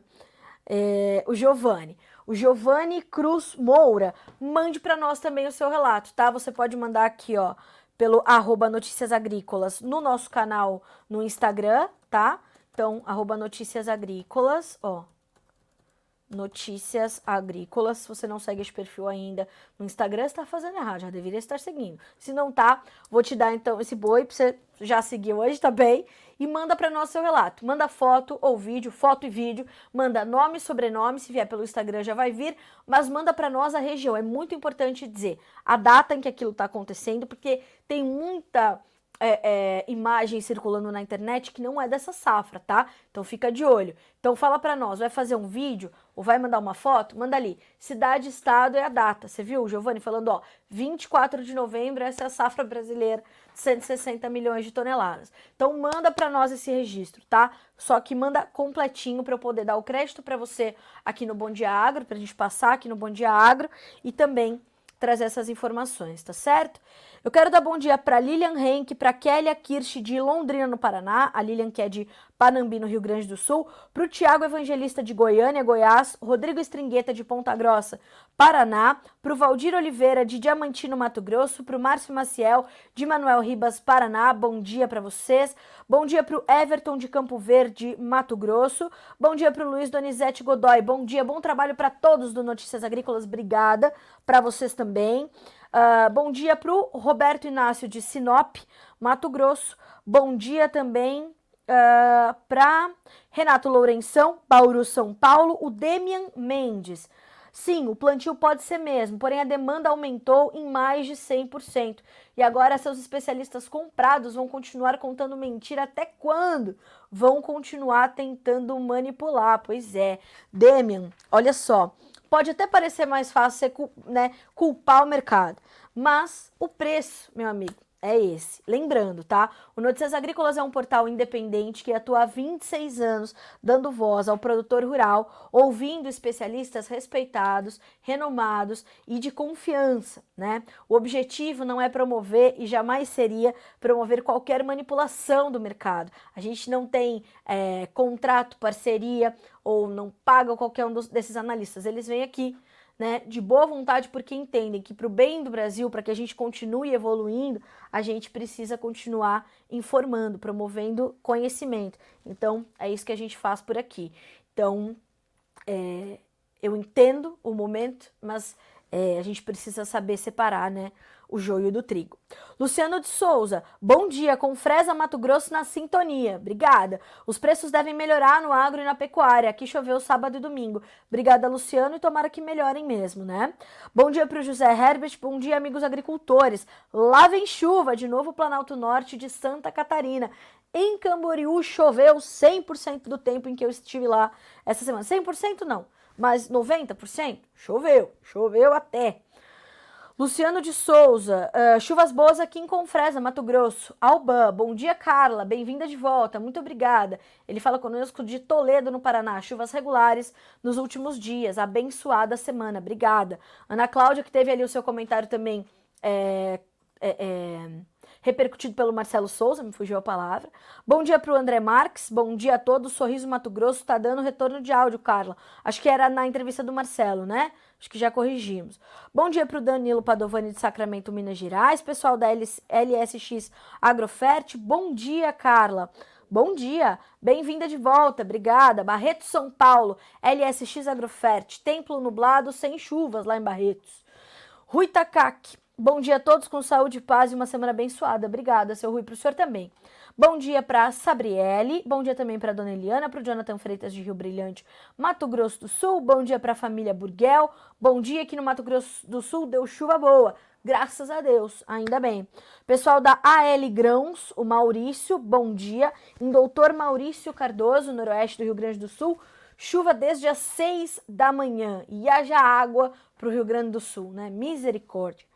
É, o Giovanni. O Giovanni Cruz Moura, mande para nós também o seu relato, tá? Você pode mandar aqui, ó, pelo arroba Notícias Agrícolas no nosso canal no Instagram, tá? Então, arroba notícias agrícolas, ó. Notícias Agrícolas. Se você não segue esse perfil ainda no Instagram, está fazendo errado, já deveria estar seguindo. Se não tá, vou te dar então esse boi para você já seguir hoje, tá bem? E manda para nós seu relato. Manda foto ou vídeo, foto e vídeo, manda nome e sobrenome, se vier pelo Instagram já vai vir, mas manda para nós a região. É muito importante dizer a data em que aquilo está acontecendo, porque tem muita é, é, imagem circulando na internet que não é dessa safra, tá? Então fica de olho. Então fala para nós, vai fazer um vídeo ou vai mandar uma foto? Manda ali, cidade, estado e a data. Você viu, Giovanni, falando, ó, 24 de novembro, essa é a safra brasileira, 160 milhões de toneladas. Então manda para nós esse registro, tá? Só que manda completinho para eu poder dar o crédito para você aqui no Bom Dia Agro, pra gente passar aqui no Bom Dia Agro e também trazer essas informações, tá certo? Eu quero dar bom dia para Lilian Henke, para Kélia Kirsch de Londrina, no Paraná, a Lilian que é de Panambi, no Rio Grande do Sul, para o Tiago Evangelista de Goiânia, Goiás, Rodrigo Estringueta de Ponta Grossa, Paraná, para o Valdir Oliveira de Diamantino, Mato Grosso, para o Márcio Maciel de Manuel Ribas, Paraná, bom dia para vocês. Bom dia para o Everton de Campo Verde, Mato Grosso. Bom dia para o Luiz Donizete Godoy, bom dia, bom trabalho para todos do Notícias Agrícolas, obrigada, para vocês também. Uh, bom dia para o Roberto Inácio de Sinop, Mato Grosso. Bom dia também uh, ah, para Renato Lourenção, Bauru, São Paulo. O Demian Mendes. Sim, o plantio pode ser mesmo, porém a demanda aumentou em mais de 100%. E agora seus especialistas comprados vão continuar contando mentira até quando? Vão continuar tentando manipular. Pois é. Demian, olha só. Pode até parecer mais fácil você né, culpar o mercado, mas o preço, meu amigo, é esse. Lembrando, tá? O Notícias Agrícolas é um portal independente que atua há 26 anos dando voz ao produtor rural, ouvindo especialistas respeitados, renomados e de confiança, né? O objetivo não é promover e jamais seria promover qualquer manipulação do mercado. A gente não tem é, contrato, parceria ou não paga qualquer um dos, desses analistas. Eles vêm aqui né, de boa vontade, porque entendem que para o bem do Brasil, para que a gente continue evoluindo, a gente precisa continuar informando, promovendo conhecimento. Então, é isso que a gente faz por aqui. Então, é, eu entendo o momento, mas é, a gente precisa saber separar, né? O joio do trigo. Luciano de Souza, bom dia, com Fresa Mato Grosso na sintonia. Obrigada. Os preços devem melhorar no agro e na pecuária. Aqui choveu sábado e domingo. Obrigada, Luciano, e tomara que melhorem mesmo, né? Bom dia para o José Herbert, bom dia, amigos agricultores. Lá vem chuva, de novo Planalto Norte de Santa Catarina. Em Camboriú choveu 100% do tempo em que eu estive lá essa semana. 100% não, mas 90% choveu, choveu até. Luciano de Souza, uh, chuvas boas aqui em Confresa, Mato Grosso. Alba, bom dia, Carla, bem-vinda de volta, muito obrigada. Ele fala conosco de Toledo, no Paraná, chuvas regulares nos últimos dias, abençoada semana, obrigada. Ana Cláudia, que teve ali o seu comentário também é, é, é, repercutido pelo Marcelo Souza, me fugiu a palavra. Bom dia para o André Marques, bom dia a todos. Sorriso Mato Grosso está dando retorno de áudio, Carla. Acho que era na entrevista do Marcelo, né? Acho que já corrigimos. Bom dia para o Danilo Padovani de Sacramento, Minas Gerais. Pessoal da LSX Agrofert. Bom dia, Carla. Bom dia, bem-vinda de volta, obrigada. Barretos, São Paulo, LSX Agrofert, templo nublado sem chuvas lá em Barretos. Rui Takaki, bom dia a todos com saúde, paz e uma semana abençoada. Obrigada, seu Rui, para o senhor também. Bom dia para Sabriele, bom dia também para Dona Eliana, para o Jonathan Freitas de Rio Brilhante, Mato Grosso do Sul, bom dia para a família Burguel, bom dia aqui no Mato Grosso do Sul, deu chuva boa, graças a Deus, ainda bem. Pessoal da AL Grãos, o Maurício, bom dia, em Doutor Maurício Cardoso, noroeste do Rio Grande do Sul, chuva desde as 6 da manhã e haja água para o Rio Grande do Sul, né? Misericórdia.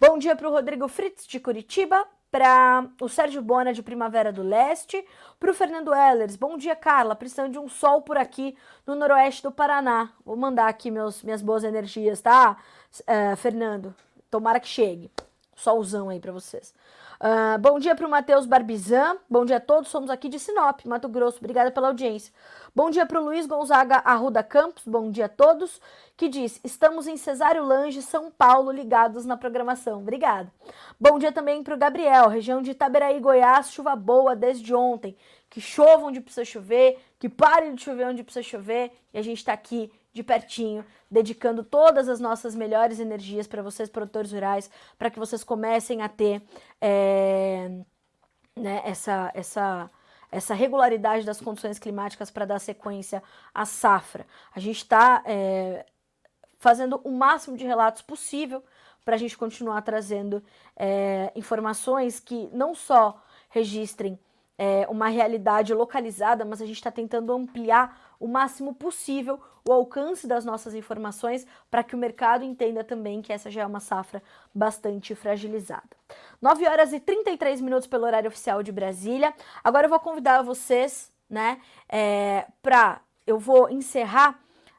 Bom dia para o Rodrigo Fritz de Curitiba, para o Sérgio Bona de Primavera do Leste, para o Fernando Ellers. Bom dia, Carla. Precisando de um sol por aqui no noroeste do Paraná. Vou mandar aqui meus, minhas boas energias, tá, uh, Fernando? Tomara que chegue. Solzão aí para vocês. Uh, bom dia para o Matheus Barbizan. Bom dia a todos. Somos aqui de Sinop, Mato Grosso. Obrigada pela audiência. Bom dia para o Luiz Gonzaga Arruda Campos. Bom dia a todos. Que diz: Estamos em Cesário Lange, São Paulo, ligados na programação. Obrigada. Bom dia também para o Gabriel, região de Itaberaí, Goiás. Chuva boa desde ontem. Que chova onde precisa chover, que pare de chover onde precisa chover. E a gente está aqui de pertinho, dedicando todas as nossas melhores energias para vocês, produtores rurais, para que vocês comecem a ter é, né, essa, essa, essa regularidade das condições climáticas para dar sequência à safra. A gente está é, fazendo o máximo de relatos possível para a gente continuar trazendo é, informações que não só registrem uma realidade localizada, mas a gente está tentando ampliar o máximo possível o alcance das nossas informações para que o mercado entenda também que essa já é uma safra bastante fragilizada. 9 horas e 33 minutos pelo horário oficial de Brasília. Agora eu vou convidar vocês, né, é, para eu vou encerrar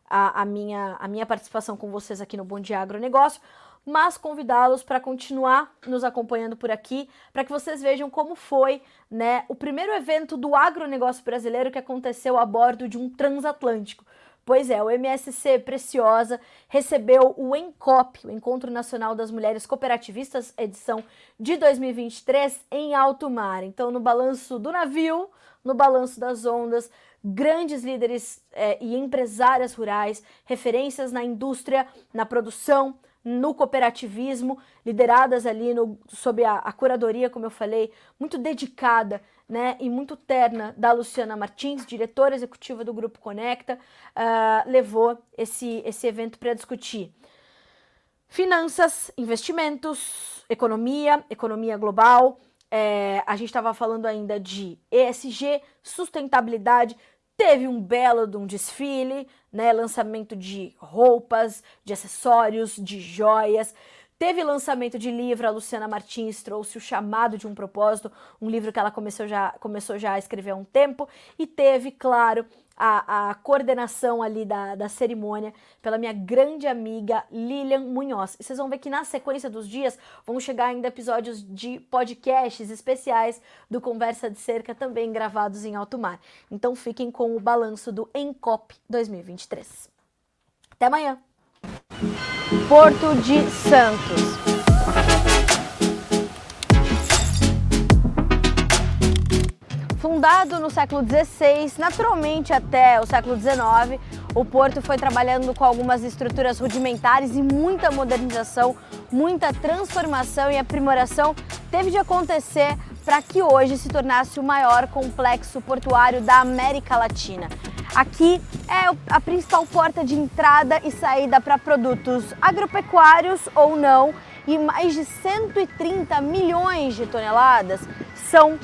a, a, minha, a minha participação com vocês aqui no Bom Dia Agronegócio, mas convidá-los para continuar nos acompanhando por aqui, para que vocês vejam como foi né, o primeiro evento do agronegócio brasileiro que aconteceu a bordo de um transatlântico. Pois é, o MSC Preciosa recebeu o ENCOP, o Encontro Nacional das Mulheres Cooperativistas, edição de 2023, em alto mar. Então, no balanço do navio, no balanço das ondas, grandes líderes é, e empresárias rurais, referências na indústria, na produção, no cooperativismo, lideradas ali no, sob a, a, curadoria, como eu falei, muito dedicada né, e muito terna da Luciana Martins, diretora executiva do Grupo Conecta, uh, levou esse, esse evento para discutir finanças, investimentos, economia, economia global. É, a gente estava falando ainda de ESG, sustentabilidade, Teve um belo de um desfile, né, lançamento de roupas, de acessórios, de joias. Teve lançamento de livro, a Luciana Martins trouxe o Chamado de um Propósito, um livro que ela começou já, começou já a escrever há um tempo. E teve, claro, a, a coordenação ali da, da cerimônia pela minha grande amiga Lilian Munhoz. E vocês vão ver que na sequência dos dias vão chegar ainda episódios de podcasts especiais do Conversa de Cerca, também gravados em alto mar. Então fiquem com o balanço do Encop 2023. Até amanhã! Porto de Santos. Fundado no século XVI, naturalmente até o século XIX, o porto foi trabalhando com algumas estruturas rudimentares e muita modernização, muita transformação e aprimoração teve de acontecer para que hoje se tornasse o maior complexo portuário da América Latina. Aqui é a principal porta de entrada e saída para produtos agropecuários ou não, e mais de 130 milhões de toneladas são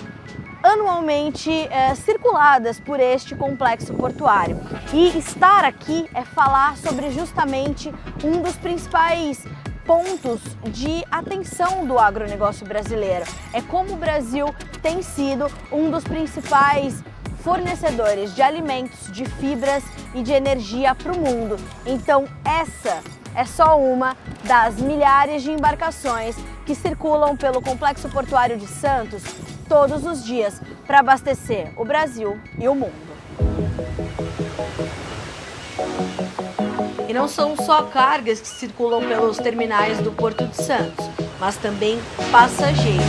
anualmente é, circuladas por este complexo portuário. E estar aqui é falar sobre justamente um dos principais pontos de atenção do agronegócio brasileiro. É como o Brasil tem sido um dos principais fornecedores de alimentos, de fibras e de energia para o mundo. Então, essa é só uma das milhares de embarcações que circulam pelo complexo portuário de Santos todos os dias para abastecer o Brasil e o mundo. E não são só cargas que circulam pelos terminais do Porto de Santos, mas também passageiros.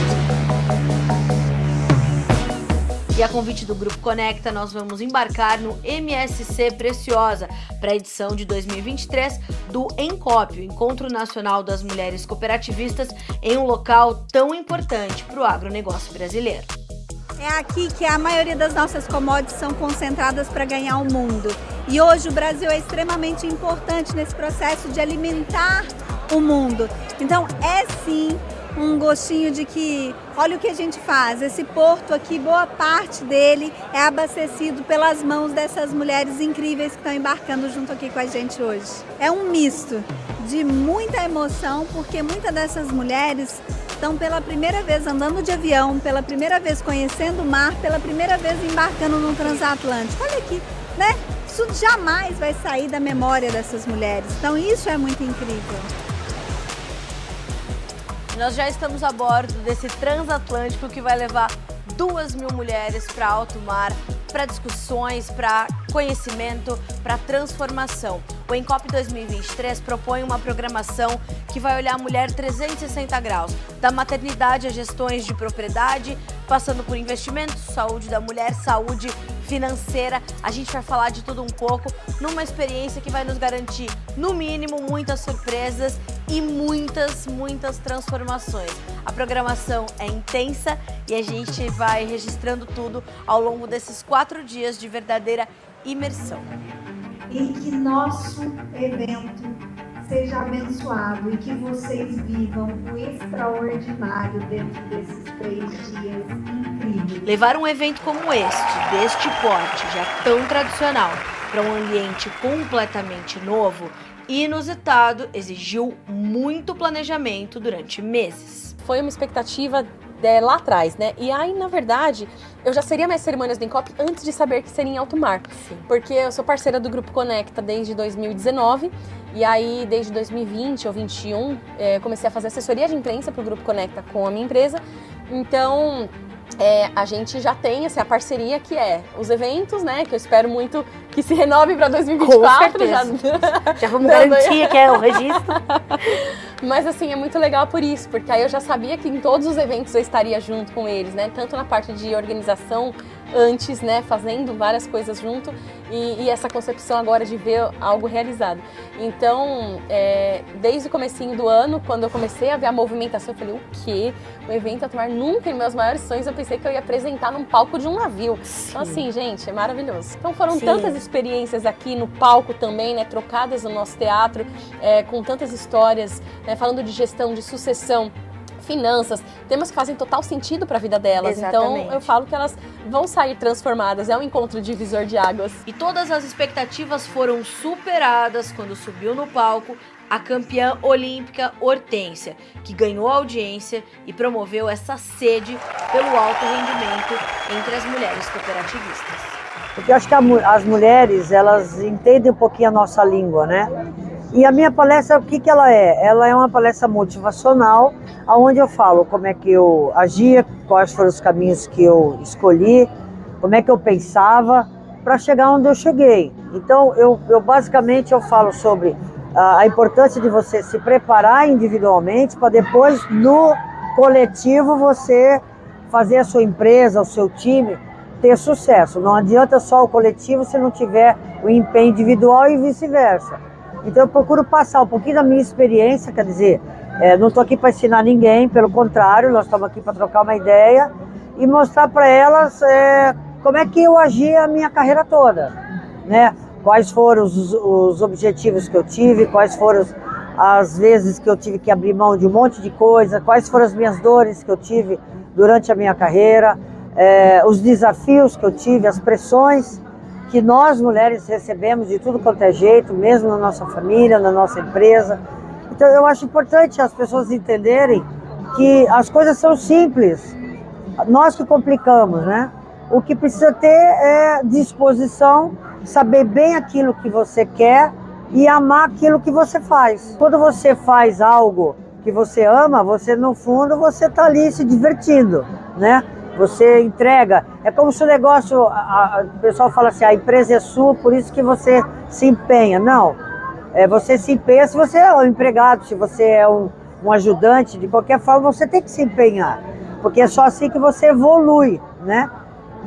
E a convite do Grupo Conecta, nós vamos embarcar no MSC Preciosa para a edição de 2023 do ENCOP, Encontro Nacional das Mulheres Cooperativistas, em um local tão importante para o agronegócio brasileiro. É aqui que a maioria das nossas commodities são concentradas para ganhar o mundo. E hoje o Brasil é extremamente importante nesse processo de alimentar o mundo. Então, é sim um gostinho de que, olha o que a gente faz, esse porto aqui, boa parte dele é abastecido pelas mãos dessas mulheres incríveis que estão embarcando junto aqui com a gente hoje. É um misto de muita emoção, porque muitas dessas mulheres estão pela primeira vez andando de avião, pela primeira vez conhecendo o mar, pela primeira vez embarcando no transatlântico. Olha aqui, né? Isso jamais vai sair da memória dessas mulheres. Então isso é muito incrível. Nós já estamos a bordo desse transatlântico que vai levar duas mil mulheres para alto mar, para discussões, para conhecimento, para transformação. O Encop 2023 propõe uma programação que vai olhar a mulher 360 graus, da maternidade a gestões de propriedade, passando por investimentos, saúde da mulher, saúde financeira. A gente vai falar de tudo um pouco numa experiência que vai nos garantir, no mínimo, muitas surpresas e muitas, muitas transformações. A programação é intensa e a gente vai registrando tudo ao longo desses quatro dias de verdadeira imersão. E que nosso evento seja abençoado e que vocês vivam o extraordinário dentro desses três dias incríveis. Levar um evento como este, deste porte, já tão tradicional, para um ambiente completamente novo, inusitado, exigiu muito planejamento durante meses. Foi uma expectativa é, lá atrás, né? E aí, na verdade, eu já seria minhas cerimônias do Encop antes de saber que seria em alto mar. Sim. Porque eu sou parceira do Grupo Conecta desde 2019. E aí, desde 2020 ou 2021, é, comecei a fazer assessoria de imprensa para o Grupo Conecta com a minha empresa. Então, é, a gente já tem assim, a parceria que é os eventos, né? Que eu espero muito que se renove para 2024. Já, já vamos garantir que é o registro. Mas assim, é muito legal por isso, porque aí eu já sabia que em todos os eventos eu estaria junto com eles, né? Tanto na parte de organização antes, né, fazendo várias coisas junto e, e, essa concepção agora de ver algo realizado. Então, é, desde o comecinho do ano, quando eu comecei a ver a movimentação, eu falei, o quê? O evento Atuar nunca em meus maiores sonhos eu pensei que eu ia apresentar num palco de um navio. Sim. Então, assim, gente, é maravilhoso. Então, foram Sim. tantas experiências aqui no palco também, né, trocadas no nosso teatro, é, com tantas histórias, né, falando de gestão, de sucessão, finanças, temas que fazem total sentido para a vida delas. Exatamente. Então eu falo que elas vão sair transformadas. É um encontro divisor de águas. E todas as expectativas foram superadas quando subiu no palco a campeã olímpica Hortência, que ganhou audiência e promoveu essa sede pelo alto rendimento entre as mulheres cooperativistas. Porque eu acho que as mulheres, elas entendem um pouquinho a nossa língua, né? E a minha palestra, o que, que ela é? Ela é uma palestra motivacional, onde eu falo como é que eu agia, quais foram os caminhos que eu escolhi, como é que eu pensava para chegar onde eu cheguei. Então, eu, eu basicamente eu falo sobre a, a importância de você se preparar individualmente para depois, no coletivo, você fazer a sua empresa, o seu time ter sucesso. Não adianta só o coletivo se não tiver o empenho individual e vice-versa. Então eu procuro passar um pouquinho da minha experiência, quer dizer, é, não estou aqui para ensinar ninguém, pelo contrário, nós estamos aqui para trocar uma ideia e mostrar para elas é, como é que eu agi a minha carreira toda, né? Quais foram os, os objetivos que eu tive, quais foram as vezes que eu tive que abrir mão de um monte de coisa, quais foram as minhas dores que eu tive durante a minha carreira, é, os desafios que eu tive, as pressões que nós mulheres recebemos de tudo quanto é jeito, mesmo na nossa família, na nossa empresa. Então eu acho importante as pessoas entenderem que as coisas são simples. Nós que complicamos, né? O que precisa ter é disposição, saber bem aquilo que você quer e amar aquilo que você faz. Quando você faz algo que você ama, você no fundo você está ali se divertindo, né? Você entrega. É como se o negócio, a, a, o pessoal fala assim, a empresa é sua, por isso que você se empenha. Não. É, você se empenha se você é um empregado, se você é um, um ajudante, de qualquer forma você tem que se empenhar. Porque é só assim que você evolui, né?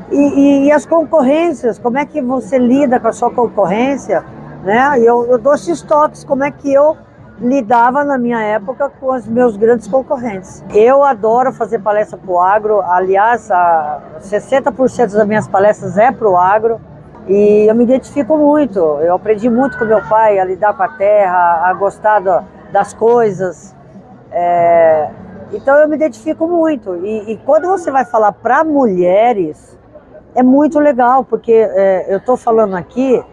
E, e, e, as concorrências, como é que você lida com a sua concorrência, né? Eu, eu dou esses toques, como é que eu lidava na minha época com os meus grandes concorrentes. Eu adoro fazer palestra para o agro, aliás, 60% das minhas palestras é para o agro e eu me identifico muito. Eu aprendi muito com meu pai a lidar com a terra, a gostar do, das coisas. É, então eu me identifico muito. E, e quando você vai falar para mulheres, é muito legal, porque é, eu estou falando aqui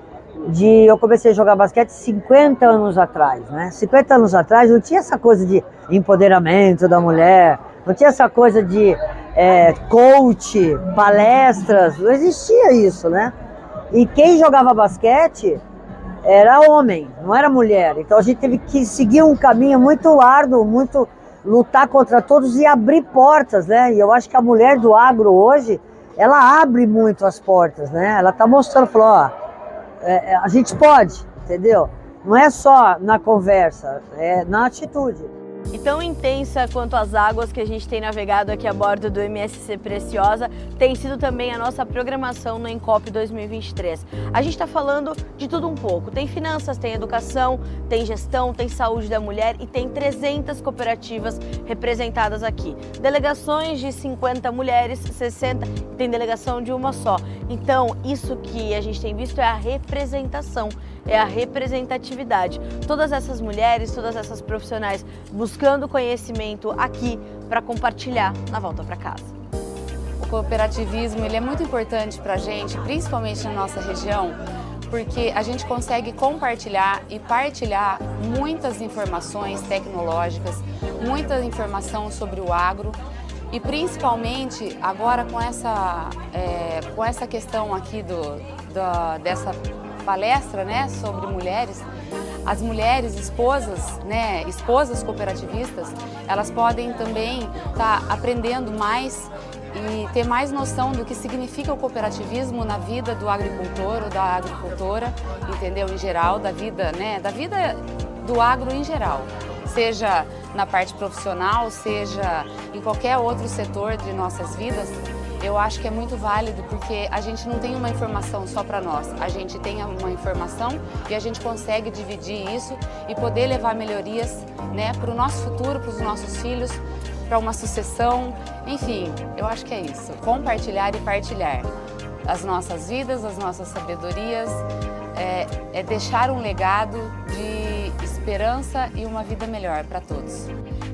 de eu comecei a jogar basquete 50 anos atrás, né? 50 anos atrás não tinha essa coisa de empoderamento da mulher, não tinha essa coisa de é, coach, palestras, não existia isso, né? E quem jogava basquete era homem, não era mulher. Então a gente teve que seguir um caminho muito árduo, muito lutar contra todos e abrir portas, né? E eu acho que a mulher do agro hoje, ela abre muito as portas, né? Ela tá mostrando, falou, ó, é, é, a gente pode, entendeu? Não é só na conversa, é na atitude. E tão intensa quanto as águas que a gente tem navegado aqui a bordo do MSC Preciosa tem sido também a nossa programação no Encop 2023. A gente está falando de tudo um pouco. Tem finanças, tem educação, tem gestão, tem saúde da mulher e tem 300 cooperativas representadas aqui. Delegações de 50 mulheres, 60 tem delegação de uma só. Então, isso que a gente tem visto é a representação é a representatividade. Todas essas mulheres, todas essas profissionais buscando conhecimento aqui para compartilhar na volta para casa. O cooperativismo ele é muito importante para a gente, principalmente na nossa região, porque a gente consegue compartilhar e partilhar muitas informações tecnológicas, muita informação sobre o agro E principalmente agora com essa, é, com essa questão aqui do, dessa palestra né, sobre mulheres, as mulheres esposas, né, esposas cooperativistas, elas podem também estar tá aprendendo mais e ter mais noção do que significa o cooperativismo na vida do agricultor ou da agricultora, entendeu? Em geral, da vida, né, da vida do agro em geral, seja na parte profissional, seja em qualquer outro setor de nossas vidas eu acho que é muito válido porque a gente não tem uma informação só para nós, a gente tem uma informação e a gente consegue dividir isso e poder levar melhorias né, para o nosso futuro, para os nossos filhos, para uma sucessão, enfim, eu acho que é isso, compartilhar e partilhar as nossas vidas, as nossas sabedorias, é, é deixar um legado de esperança e uma vida melhor para todos.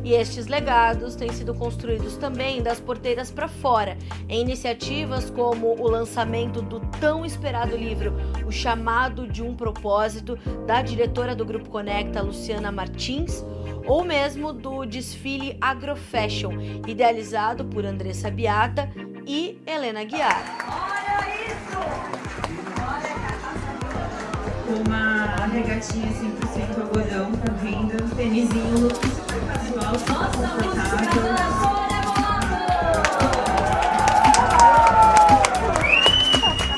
E estes legados têm sido construídos também das porteiras para fora, em iniciativas como o lançamento do tão esperado livro O Chamado de um Propósito, da diretora do Grupo Conecta, Luciana Martins, ou mesmo do desfile Agrofashion, idealizado por Andressa Biata e Helena Guiar. Olha isso! Uma regatinha 100% algodão com renda, tênisinho, look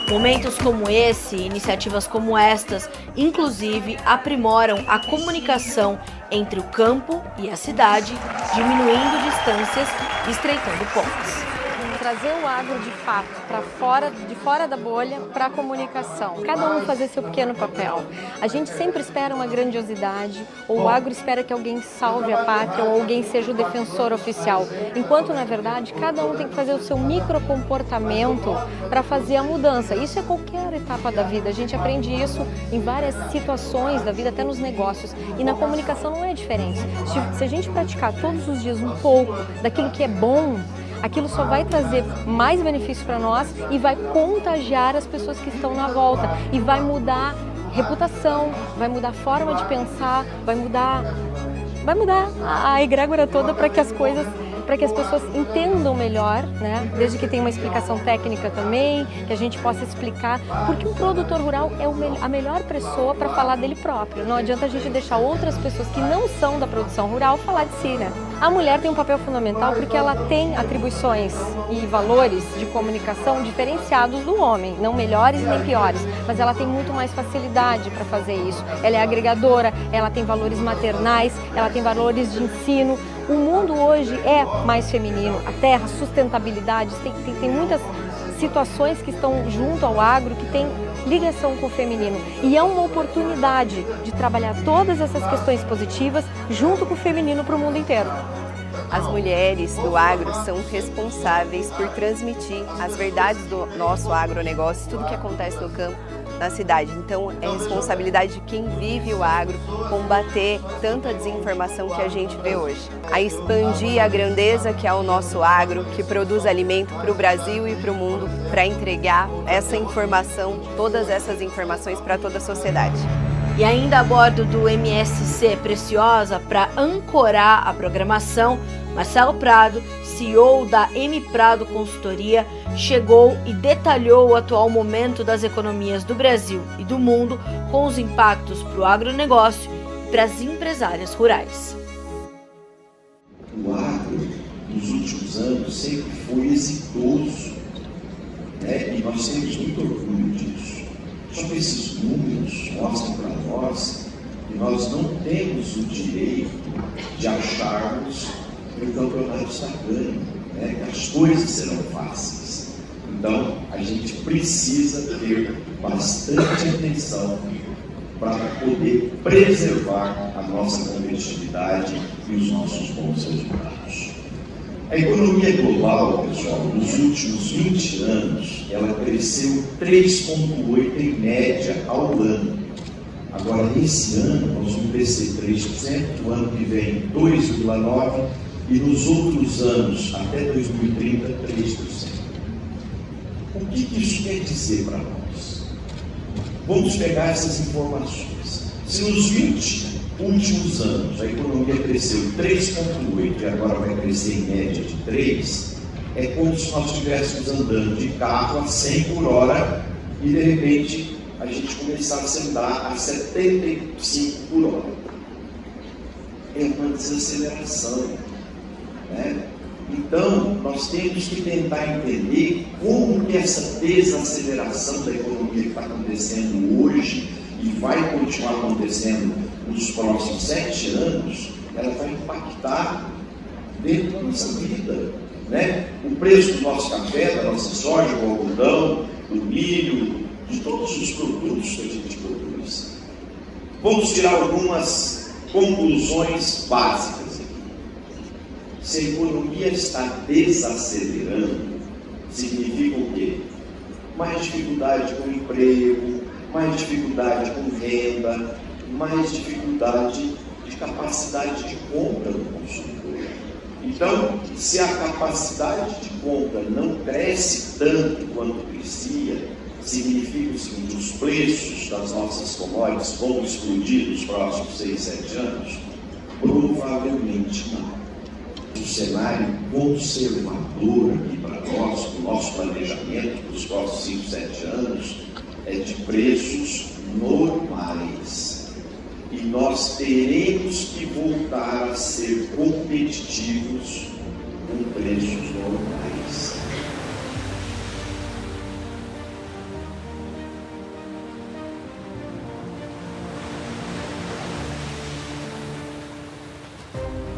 Momentos como esse, iniciativas como estas, inclusive aprimoram a comunicação entre o campo e a cidade, diminuindo distâncias e estreitando pontes trazer o agro de fato para fora, de fora da bolha, para a comunicação. Cada um fazer seu pequeno papel. A gente sempre espera uma grandiosidade, ou o agro espera que alguém salve a pátria, ou alguém seja o defensor oficial. Enquanto, na verdade, cada um tem que fazer o seu microcomportamento para fazer a mudança. Isso é qualquer etapa da vida. A gente aprende isso em várias situações da vida, até nos negócios. E na comunicação não é diferente. Se a gente praticar todos os dias um pouco daquilo que é bom, aquilo só vai trazer mais benefício para nós e vai contagiar as pessoas que estão na volta. E vai mudar reputação, vai mudar a forma de pensar, vai mudar vai mudar a egrégora toda para que as coisas para que as pessoas entendam melhor, né? desde que tenha uma explicação técnica também, que a gente possa explicar, porque um produtor rural é a melhor pessoa para falar dele próprio. Não adianta a gente deixar outras pessoas que não são da produção rural falar de si, né? A mulher tem um papel fundamental porque ela tem atribuições e valores de comunicação diferenciados do homem, não melhores nem piores, mas ela tem muito mais facilidade para fazer isso. Ela é agregadora, ela tem valores maternais, ela tem valores de ensino, o mundo hoje é mais feminino, a terra, sustentabilidade, tem, tem, tem muitas situações que estão junto ao agro que tem ligação com o feminino. E é uma oportunidade de trabalhar todas essas questões positivas junto com o feminino para o mundo inteiro. As mulheres do agro são responsáveis por transmitir as verdades do nosso agronegócio, tudo que acontece no campo na cidade. Então é responsabilidade de quem vive o agro combater tanta desinformação que a gente vê hoje. A expandir a grandeza que é o nosso agro, que produz alimento para o Brasil e para o mundo, para entregar essa informação, todas essas informações para toda a sociedade. E ainda a bordo do MSC Preciosa, para ancorar a programação, Marcelo Prado, CEO da M Prado Consultoria, chegou e detalhou o atual momento das economias do Brasil e do mundo com os impactos para o agronegócio e para as empresárias rurais. O agro, nos últimos anos, sempre foi exitoso né? e nós temos muito orgulho disso. Só que esses números mostram para nós que nós não temos o direito de acharmos o campeonato está ganho, né? as coisas serão fáceis. Então, a gente precisa ter bastante atenção para poder preservar a nossa competitividade e os nossos bons resultados. A economia global, pessoal, nos últimos 20 anos, ela cresceu 3,8% em média ao ano. Agora, esse ano, nós vamos crescer 3%, o ano que vem 2,9%, e nos outros anos, até 2030, 3%. O que, isso quer dizer para nós? Vamos pegar essas informações. Se nos 20 últimos anos a economia cresceu 3,8 e agora vai crescer em média de 3, é como se nós estivéssemos andando de carro a 100 por hora e de repente a gente começasse a andar a 75 por hora. É uma desaceleração. Né? Então, nós temos que tentar entender como que essa desaceleração da economia que está acontecendo hoje e vai continuar acontecendo nos próximos sete anos, ela vai impactar dentro da nossa vida. Né? O preço do nosso café, da nossa soja, do algodão, do milho, de todos os produtos que a gente produz. Vamos tirar algumas conclusões básicas. Se a economia está desacelerando, significa o quê? Mais dificuldade com emprego, mais dificuldade com renda, mais dificuldade de capacidade de compra do consumidor. Então, se a capacidade de compra não cresce tanto quanto crescia, significa o seguinte: os preços das nossas commodities vão explodir nos próximos 6, 7 anos? Provavelmente não cenário conservador aqui para nós, o nosso planejamento para os próximos 5, 7 anos, é de preços normais. E nós teremos que voltar a ser competitivos com preços normais.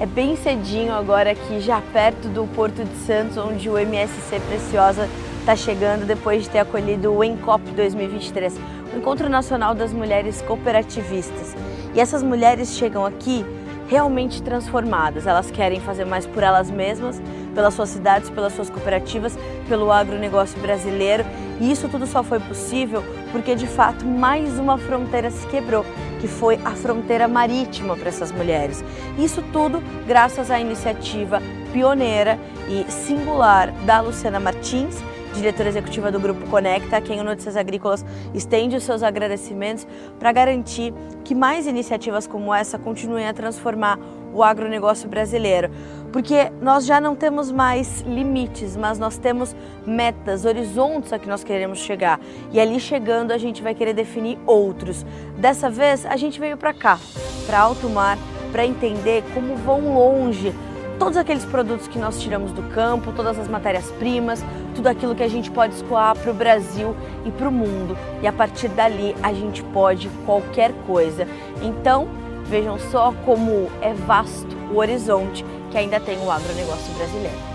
É bem cedinho agora aqui, já perto do Porto de Santos, onde o MSC Preciosa está chegando depois de ter acolhido o ENCOP 2023, o Encontro Nacional das Mulheres Cooperativistas. E essas mulheres chegam aqui realmente transformadas. Elas querem fazer mais por elas mesmas, pelas suas cidades, pelas suas cooperativas, pelo agronegócio brasileiro. E isso tudo só foi possível porque, de fato, mais uma fronteira se quebrou, que foi a fronteira marítima para essas mulheres. Isso tudo graças à iniciativa pioneira e singular da Luciana Martins, diretora executiva do Grupo Conecta, a quem o Notícias Agrícolas estende os seus agradecimentos para garantir que mais iniciativas como essa continuem a transformar o agronegócio brasileiro. Porque nós já não temos mais limites, mas nós temos metas, horizontes a que nós queremos chegar. E ali chegando a gente vai querer definir outros. Dessa vez a gente veio para cá, para alto mar, para entender como vão longe todos aqueles produtos que nós tiramos do campo, todas as matérias-primas, tudo aquilo que a gente pode escoar para o Brasil e para o mundo. E a partir dali a gente pode qualquer coisa. Então, vejam só como é vasto o horizonte que ainda tem o agronegócio brasileiro.